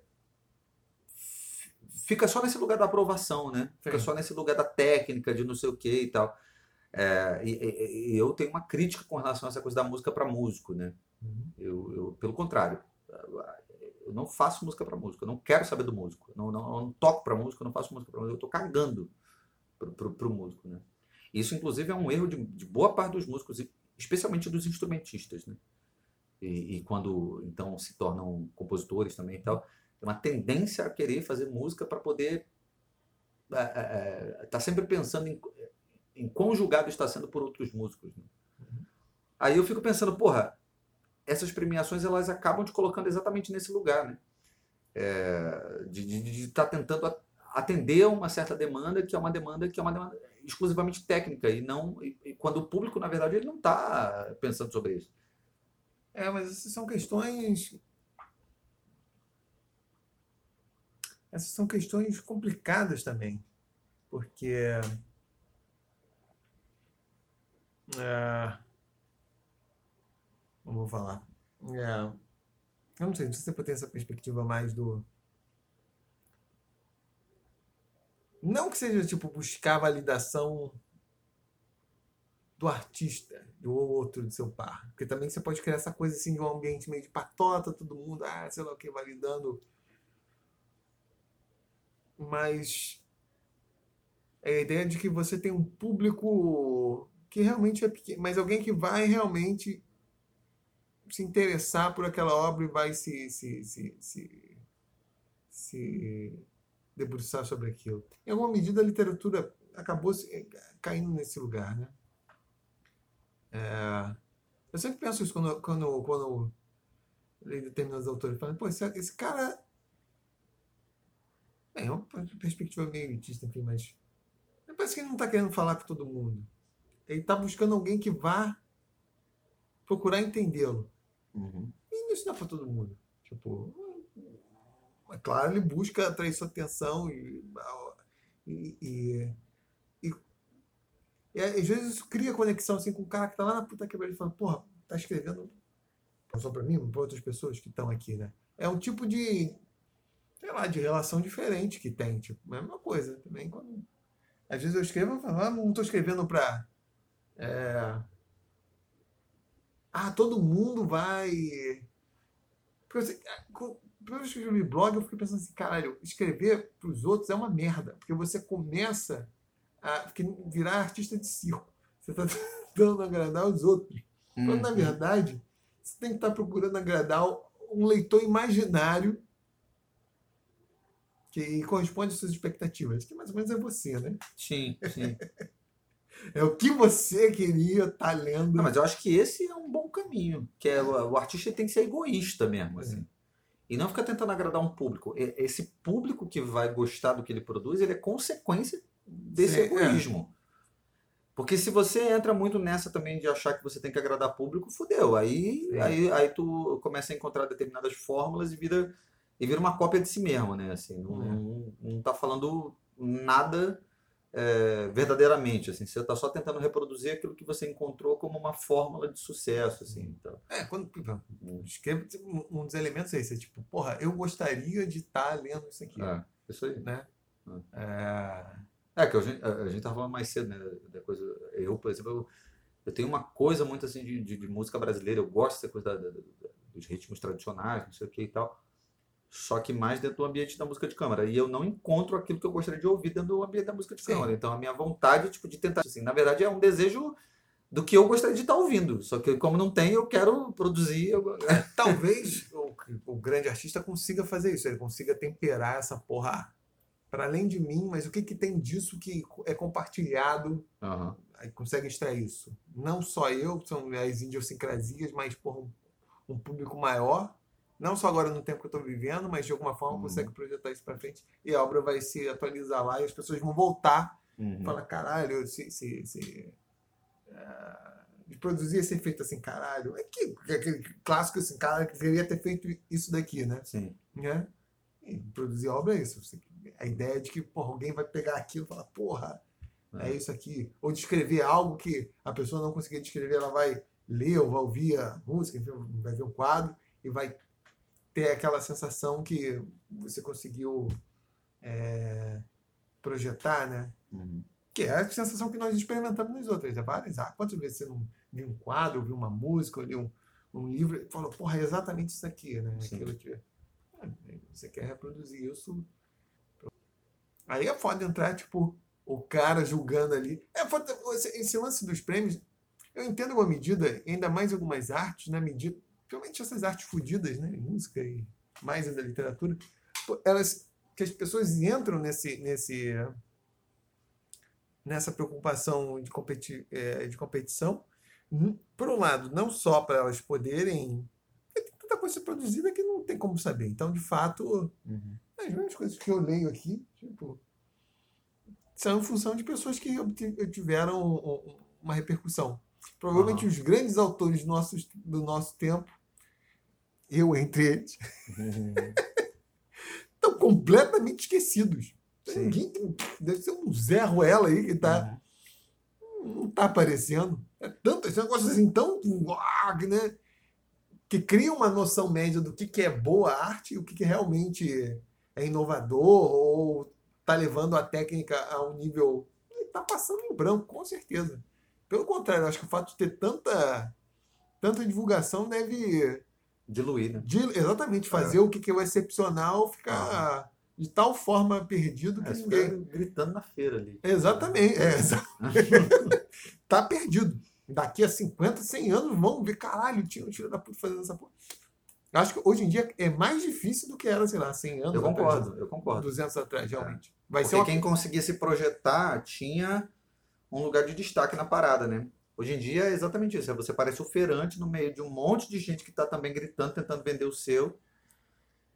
fica só nesse lugar da aprovação, né? Fica Sim. só nesse lugar da técnica, de não sei o que e tal. É, e, e- eu tenho uma crítica com relação a essa coisa da música para músico, né? Uhum. Eu, eu, pelo contrário, eu não faço música para músico, eu não quero saber do músico, eu não, não, eu não toco para músico, eu não faço música para músico, eu tô cagando pro, pro músico, né? Isso, inclusive, é um erro de, de boa parte dos músicos, especialmente dos instrumentistas, né? E, e quando, então, se tornam compositores também e tal, tem uma tendência a querer fazer música para poder estar sempre pensando em, em quão julgado está sendo por outros músicos. né? Aí eu fico pensando, porra, essas premiações elas acabam te colocando exatamente nesse lugar, né? É, de estar tentando a- atender uma certa demanda que é uma demanda que é uma demanda exclusivamente técnica e não e- e quando o público na verdade ele não está pensando sobre isso. É, mas essas são questões. Essas são questões complicadas também. Porque. É, eu vou falar? É, eu não sei, se você tem essa perspectiva mais do. Não que seja tipo buscar validação do artista, do outro, do seu par. Porque também você pode criar essa coisa assim de um ambiente meio de patota, todo mundo, ah, sei lá o que, validando. Mas é a ideia de que você tem um público que realmente é pequeno, mas alguém que vai realmente se interessar por aquela obra e vai se, se, se, se, se debruçar sobre aquilo. Em alguma medida, a literatura acabou se- caindo nesse lugar, né? É, eu sempre penso isso quando, quando, quando leio determinados autores, falando, pô, esse, esse cara... Bem, é uma perspectiva meio elitista, enfim, mas parece que ele não está querendo falar com todo mundo. Ele está buscando alguém que vá procurar entendê-lo. Uhum. E isso não é para todo mundo. Tipo, é claro, ele busca atrair sua atenção e, e, e, e, às vezes isso cria conexão assim, com o cara que tá lá na puta quebrada e fala, porra, tá escrevendo não só para mim, mas para outras pessoas que estão aqui, né? É um tipo de, sei lá, de relação diferente que tem, tipo, é mesma coisa também quando às vezes eu escrevo e falo, ah, não estou escrevendo para é, ah, todo mundo vai. Porque primeira vez que eu escrevi blog, eu fiquei pensando assim, caralho, escrever para os outros é uma merda. Porque você começa a virar artista de circo. Você está tentando agradar os outros. Quando, na Uhum. verdade, você tem que estar procurando agradar um leitor imaginário que corresponde às suas expectativas. Que mais ou menos é você, né? Sim, sim. É o que você queria estar lendo. Não, mas eu acho que esse é um bom caminho. Que é, o, artista tem que ser egoísta mesmo, assim. E não ficar tentando agradar um público. Esse público que vai gostar do que ele produz, ele é consequência desse Sim, é. egoísmo. Porque se você entra muito nessa também de achar que você tem que agradar público, fudeu. Aí, Sim. aí, aí tu começa a encontrar determinadas fórmulas e vira, e vira uma cópia de si mesmo, né? Assim, não, É. não, não tá falando nada é, verdadeiramente. Assim, você tá só tentando reproduzir aquilo que você encontrou como uma fórmula de sucesso. Assim, então. É, quando escrevo, um um dos elementos é esse, é tipo, porra, eu gostaria de estar lendo isso aqui. É, isso aí. Né? É, É, que a gente, a gente tava falando mais cedo, né? Da coisa. Eu, por exemplo, eu, eu tenho uma coisa muito assim de, de, de música brasileira. Eu gosto dessa coisa da- da- da- dos ritmos tradicionais, não sei o que e tal. Só que mais dentro do ambiente da música de câmara. E eu não encontro aquilo que eu gostaria de ouvir dentro do ambiente da música de Sim. câmara. Então a minha vontade tipo, de tentar. Assim, na verdade, é um desejo do que eu gostaria de estar ouvindo. Só que como não tem, eu quero produzir. eu- talvez o, o grande artista consiga fazer isso, ele consiga temperar essa porra para além de mim, mas o que, que tem disso que é compartilhado aí consegue extrair isso. Não só eu, são as idiosincrasias, mas por um, um público maior. Não só agora no tempo que eu estou vivendo, mas de alguma forma Uhum. consegue projetar isso para frente e a obra vai se atualizar lá e as pessoas vão voltar Uhum. e falar: caralho, se, se, se, ah, de produzir esse efeito assim, caralho. É que, aquele clássico assim, cara, que queria ter feito isso daqui, né? Sim. né? E produzir obra é isso. A ideia de que porra, alguém vai pegar aquilo e falar, porra, é. É. isso aqui. Ou descrever algo que a pessoa não conseguia descrever, ela vai ler ou vai ouvir a música, enfim, vai ver um quadro e vai ter aquela sensação que você conseguiu é, projetar, né? Uhum. Que é a sensação que nós experimentamos nas outras. É várias. Ah, quantas vezes você não viu um quadro, viu uma música, ou viu um, um livro e falou, porra, é exatamente isso aqui, né? Sim. Aquilo que. Ah, Você quer reproduzir isso. Aí é foda entrar, tipo, o cara julgando ali. É foda, esse, esse lance dos prêmios, eu entendo uma medida, ainda mais algumas artes, na medida. Principalmente essas artes fodidas, né? Música e mais da literatura. Elas. Que as pessoas entram nesse. nesse nessa preocupação de, competi eh, de competição, por um lado, não só para elas poderem. Tem tanta coisa produzida que não tem como saber. Então, de fato, Uhum. as mesmas coisas que eu leio aqui, tipo, são em função de pessoas que tiveram um- um- uma repercussão. Provavelmente Aham. os grandes autores nossos, do nosso tempo, eu entre eles, estão completamente esquecidos. Sim. Ninguém tem- deve ser um Zé Ruela aí que está Uhum. não tá aparecendo. É tanto esse negócio assim tão né? que cria uma noção média do que, que é boa arte e o que, que realmente é inovador ou tá levando a técnica a um nível. Tá passando em branco, com certeza. Pelo contrário, acho que o fato de ter tanta, tanta divulgação deve Diluir, né? de- exatamente fazer o que, que é o excepcional ficar de tal forma perdido que É, ninguém. gritando na feira ali. Exatamente. É, exa- tá perdido. Daqui a 50, 100 anos vão ver, caralho, tinha um filho da puta fazendo essa porra. Acho que hoje em dia é mais difícil do que era, sei lá, 100 anos Eu atrás. concordo, eu concordo. 200 atrás, realmente. Vai ser Porque uma... quem conseguia se projetar tinha um lugar de destaque na parada, né? Hoje em dia é exatamente isso. é Você parece o feirante no meio de um monte de gente que tá também gritando, tentando vender o seu.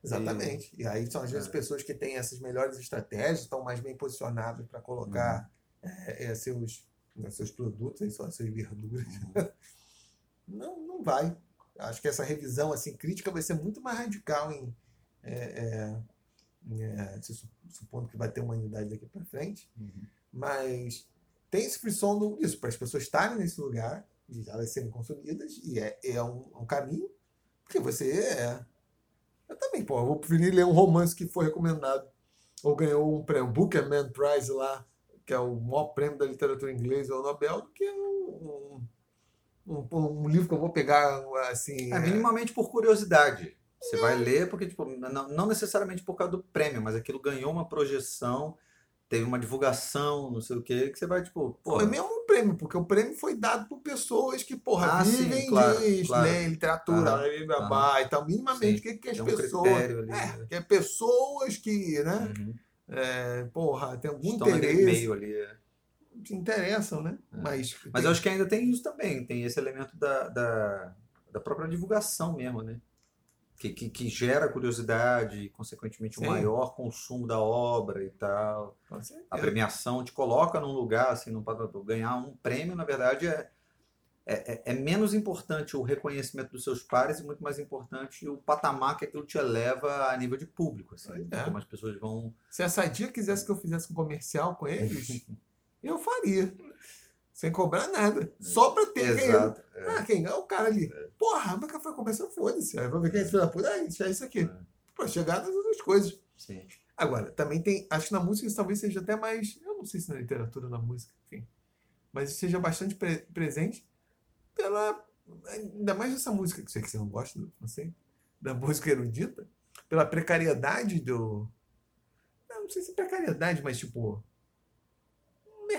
Exatamente. E aí são às vezes É. pessoas que têm essas melhores estratégias, estão mais bem posicionadas para colocar Uhum. é, é, seus, né, seus produtos, aí, suas verduras. Uhum. Não, não vai. Acho que essa revisão assim, crítica vai ser muito mais radical em. é, é, supondo que vai ter uma unidade daqui para frente. Uhum. Mas tem esse frisson do- disso, para as pessoas estarem nesse lugar, de elas serem consumidas, e é, é um, um caminho, porque você é. Eu também, pô, eu vou preferir ler um romance que foi recomendado, ou ganhou um prêmio, Booker Man Prize lá, que é o maior prêmio da literatura inglesa, ou Nobel, do que um, um, um- livro que eu vou pegar, assim. É, é, minimamente por curiosidade. Você vai ler porque, tipo, não, não necessariamente por causa do prêmio, mas aquilo ganhou uma projeção, teve uma divulgação, não sei o quê, que você vai, tipo, pô, Foi mesmo um prêmio, porque o prêmio foi dado por pessoas que, porra, Ah, sim, vivem claro, de claro. né, literatura, Aham, blá, blá, blá, e tal. Minimamente, o que, que as tem pessoas. ali. É, né? que é pessoas que, né? Uhum. é, porra, tem algum Estão interesse, meio ali. é. se interessam, né? É. Mas, Mas eu acho que ainda tem isso também, tem esse elemento da, da, da própria divulgação mesmo, né? Que, que, que gera curiosidade e, consequentemente, Sim. maior consumo da obra e tal. A premiação te coloca num lugar, assim, num patamar. Ganhar um prêmio, na verdade, é, é, é- é menos importante o reconhecimento dos seus pares e muito mais importante o patamar que aquilo te eleva a nível de público, assim. Pois é. Como as pessoas vão... Se a Sadia quisesse que eu fizesse um comercial com eles, eu faria. Sem cobrar nada. Só pra ter quem. Exato. Ah, quem é o cara ali? Porra, mas que foi comercial? Foda-se. Aí vou ver quem é esse filho da puta. Ah, isso é isso aqui. É. Pra chegar nas outras coisas. Sim. Agora, também tem. Acho que na música isso talvez seja até mais. Eu não sei se na literatura ou na música, enfim. Mas isso seja bastante pre- presente pela. Ainda mais essa música, que sei que você não gosta, não sei. Da música erudita. Pela precariedade do. Não, não sei se é precariedade, mas tipo.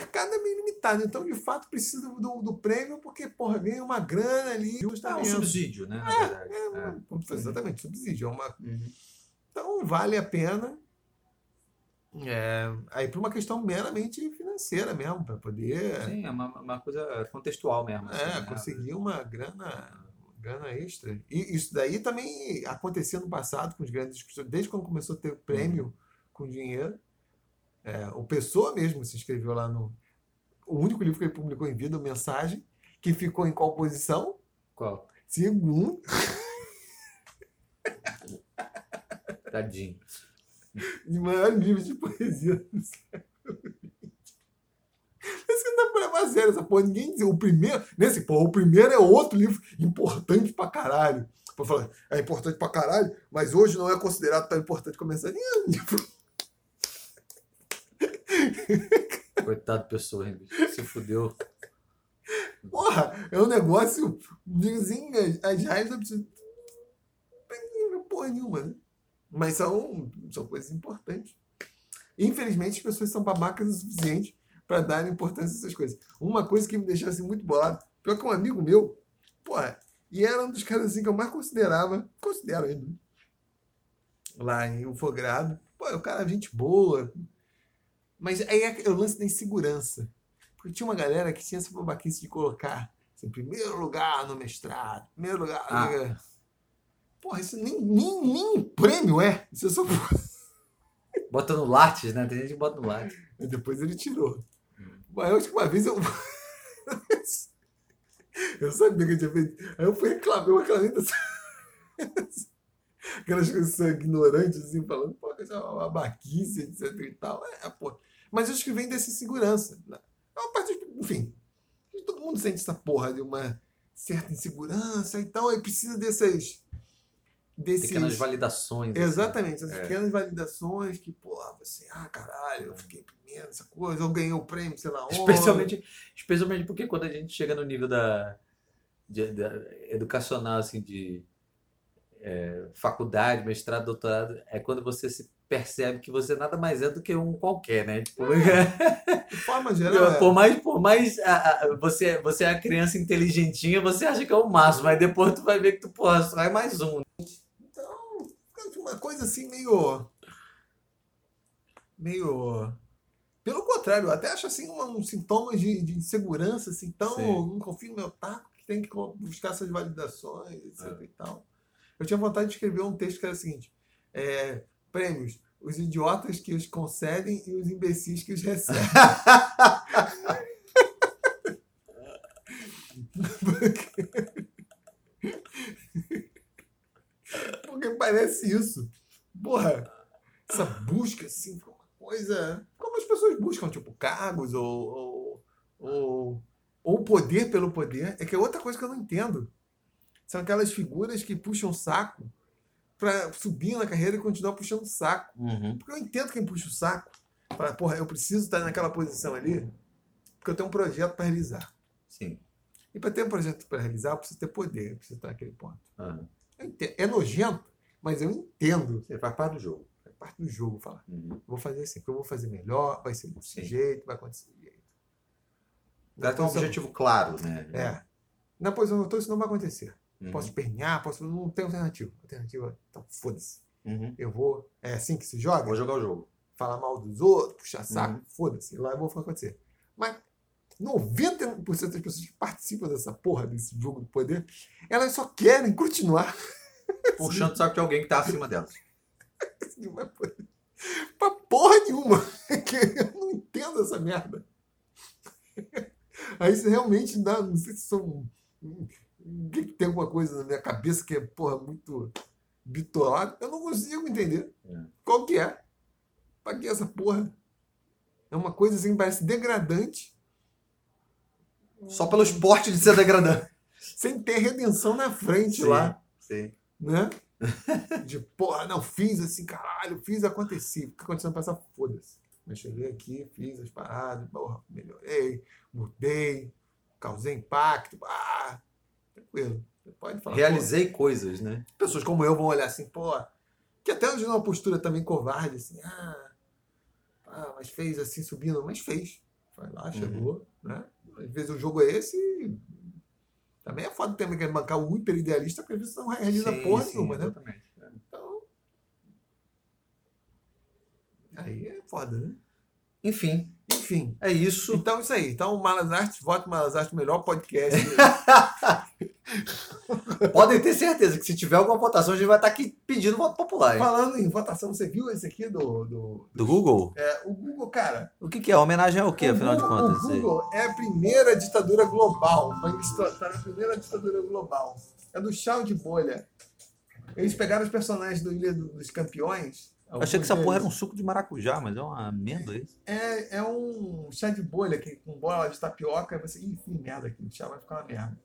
Mercado é meio limitado. Então, de fato, precisa do, do, prêmio porque, porra, ganha uma grana ali. É um justamente. subsídio, né? Verdade. É, É. um- exatamente, subsídio. É uma Uhum. então vale a pena. É, aí por uma questão meramente financeira mesmo, para poder Sim, é uma, uma coisa contextual mesmo. assim, é, né? conseguir uma grana, grana extra. E isso daí também acontecia no passado com os grandes discos, desde quando começou a ter prêmio com dinheiro. É, o Pessoa mesmo se inscreveu lá no. O único livro que ele publicou em vida, o Mensagem, que ficou em qual posição? Qual? Segundo. Tadinho. de maiores livros de poesia do século XX. Esse que não dá pra levar a sério essa porra. Ninguém diz. O primeiro. Nesse, pô, o primeiro é outro livro importante pra caralho. Pra falar, é importante pra caralho, mas hoje não é considerado tão importante como esse livro. Coitado pessoa, bicho? Se fudeu. Porra, é um negócio. Assim, as, as raias tem porra nenhuma, né? Mas são, são coisas importantes. Infelizmente, as pessoas são babacas o suficiente para dar importância a essas coisas. Uma coisa que me deixou assim, muito bolado, pior que um amigo meu, porra, e era um dos caras assim, que eu mais considerava, considero ainda, né? lá em Ufogrado. Pô, o cara, gente boa. Mas aí é o lance da insegurança. Porque tinha uma galera que tinha essa babaquice de colocar assim, primeiro lugar no mestrado, primeiro lugar. Ah. Porra, isso nem, nem, nem prêmio é. Isso é só. Bota no Lattes, né? Tem gente que bota no Lattes. Aí Depois ele tirou. Mas eu acho que uma vez eu. eu sabia que eu tinha feito. Aí eu fui reclamar, eu reclamei dessa. Aquelas coisas que são ignorantes, assim, falando, pô, isso é uma babaquice, etc e tal. É, pô. Mas acho que vem dessa insegurança. né? É uma parte, enfim. Todo mundo sente essa porra de uma certa insegurança e tal, aí precisa dessas desses. Pequenas validações. assim. Exatamente, essas É. pequenas validações que, pô, você, ah, caralho, eu fiquei primeiro nessa coisa, eu ganhei o prêmio, sei lá onde. Especialmente, especialmente porque quando a gente chega no nível da, de- da- educacional, assim, de é, faculdade, mestrado, doutorado, é quando você se percebe que você nada mais é do que um qualquer, né? Tipo, De forma geral, é. por mais, por mais a- a- você, você é a criança inteligentinha, você acha que é o máximo, mas depois tu vai ver que tu, porra, só é mais um. Então, uma coisa assim meio. meio. Pelo contrário, eu até acho assim uma- um sintomas de, de insegurança, assim, então Sim. não confio no meu taco, que tem que buscar essas validações, etc É. e tal. Eu tinha vontade de escrever um texto que era o seguinte: é, prêmios, os idiotas que os concedem e os imbecis que os recebem. Porque parece isso. Porra, essa busca, assim, coisa. Como as pessoas buscam, tipo, cargos ou. ou, ou, ou poder pelo poder. É que é outra coisa que eu não entendo. São aquelas figuras que puxam saco pra subir na carreira e continuar puxando saco. Uhum. Porque eu entendo quem puxa o saco. Fala, porra, eu preciso estar naquela posição ali, porque eu tenho um projeto para realizar. Sim. E para ter um projeto para realizar, eu preciso ter poder, eu preciso estar naquele ponto. Uhum. É nojento, mas eu entendo. Você faz parte do jogo. É parte do jogo falar. Uhum. Vou fazer assim, porque eu vou fazer melhor, vai ser desse Sim. jeito, vai acontecer desse jeito. Tem um posição- objetivo claro, né? É. Na posição que eu estou, isso não vai acontecer. Uhum. Posso espernear, posso. Não tem alternativa. Alternativa, então foda-se. Uhum. Eu vou. É assim que se joga? Vou jogar o jogo. falar mal dos outros, puxar saco, Uhum. foda-se, lá eu vou acontecer. Mas 90% das pessoas que participam dessa porra, desse jogo do poder, elas só querem continuar Puxando saco de alguém que tá acima delas. pra porra nenhuma. Eu não entendo essa merda. Aí isso realmente dá, não sei se são. Tem alguma coisa na minha cabeça que é, porra, muito bitolado. Eu não consigo entender. É. Qual que é? Pra que essa porra? É uma coisa assim, parece degradante, Só pelo esporte de ser degradante. sem ter redenção na frente Sim. lá, Sim. né? De porra, não, fiz assim, caralho, fiz acontecer. O que aconteceu no passado? Foda-se. Eu cheguei aqui, fiz as paradas, porra, melhorei, mudei, causei impacto, ah, tranquilo. Pode falar. Realizei coisas, né? pô, pessoas como eu vão olhar assim, pô, que até hoje é uma postura também covarde, assim, ah, ah, mas fez assim subindo, mas fez. Foi lá, chegou, né? Às vezes o jogo é esse e também é foda também querer bancar o hiper idealista, porque às vezes não realiza Sim, porra sim, nenhuma, né? Exatamente. Então. Aí é foda, né? Enfim, Enfim. é isso. Então, isso aí. Então, Malas Artes, voto Malas Artes, melhor podcast. Podem ter certeza que se tiver alguma votação, a gente vai estar aqui pedindo voto popular. hein? Falando em votação, você viu esse aqui do. do Do Google? é, o Google, cara. O que, que é? Homenagem ao quê, o afinal de Google- contas? O Google é a primeira ditadura global. Está na primeira ditadura global. É do chão de bolha. Eles pegaram os personagens do Ilha do- dos Campeões. Achei que essa porra era um suco de maracujá, mas é uma amêndoa isso. É, é um chá de bolha que, com bola de tapioca. Você, ih, fiz merda aqui. O chá vai ficar uma merda.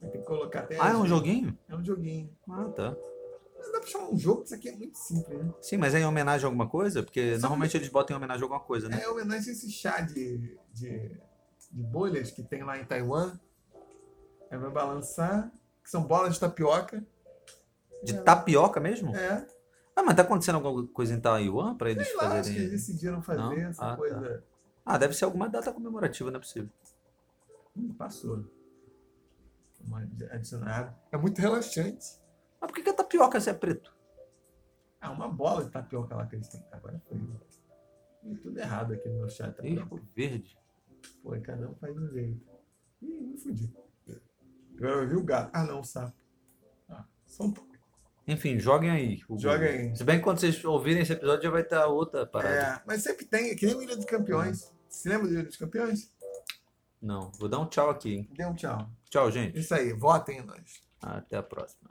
Vai ter que colocar até. Ah, é um joguinho? É um joguinho. Ah, tá. Mas dá pra chamar um jogo, que isso aqui é muito simples, né? Sim, mas é em homenagem a alguma coisa? Porque Só normalmente eles botam em homenagem a alguma coisa, né? É homenagem a esse chá de, de, de bolhas que tem lá em Taiwan. Aí vai balançar, que são bolas de tapioca. De tapioca mesmo? É, Ah, mas tá acontecendo alguma coisa em Taiwan pra eles sei lá, acho que eles fazerem. decidiram fazer Não? essa Ah, tá. coisa. Ah, deve ser alguma data comemorativa, não é possível. Hum, passou. Vamos adicionar. É muito relaxante. Mas por que, que a tapioca se é preto? Ah, uma bola de tapioca lá que eles têm. Agora foi. Ih, tudo errado aqui no meu chat. Tá Ih, ficou verde. Pô, cada um faz um jeito. Ih, me fudi. Agora eu vi o gato. Ah, não, o sapo. Ah, só um pouco. Enfim, joguem aí. Google. aí. Se bem que quando vocês ouvirem esse episódio já vai estar outra parada. É, mas sempre tem, é que nem o Ilha dos Campeões. Você lembra do Ilha dos Campeões? Não, vou dar um tchau aqui, hein? Dê um tchau. Tchau, gente. Isso aí, votem em nós. Até a próxima.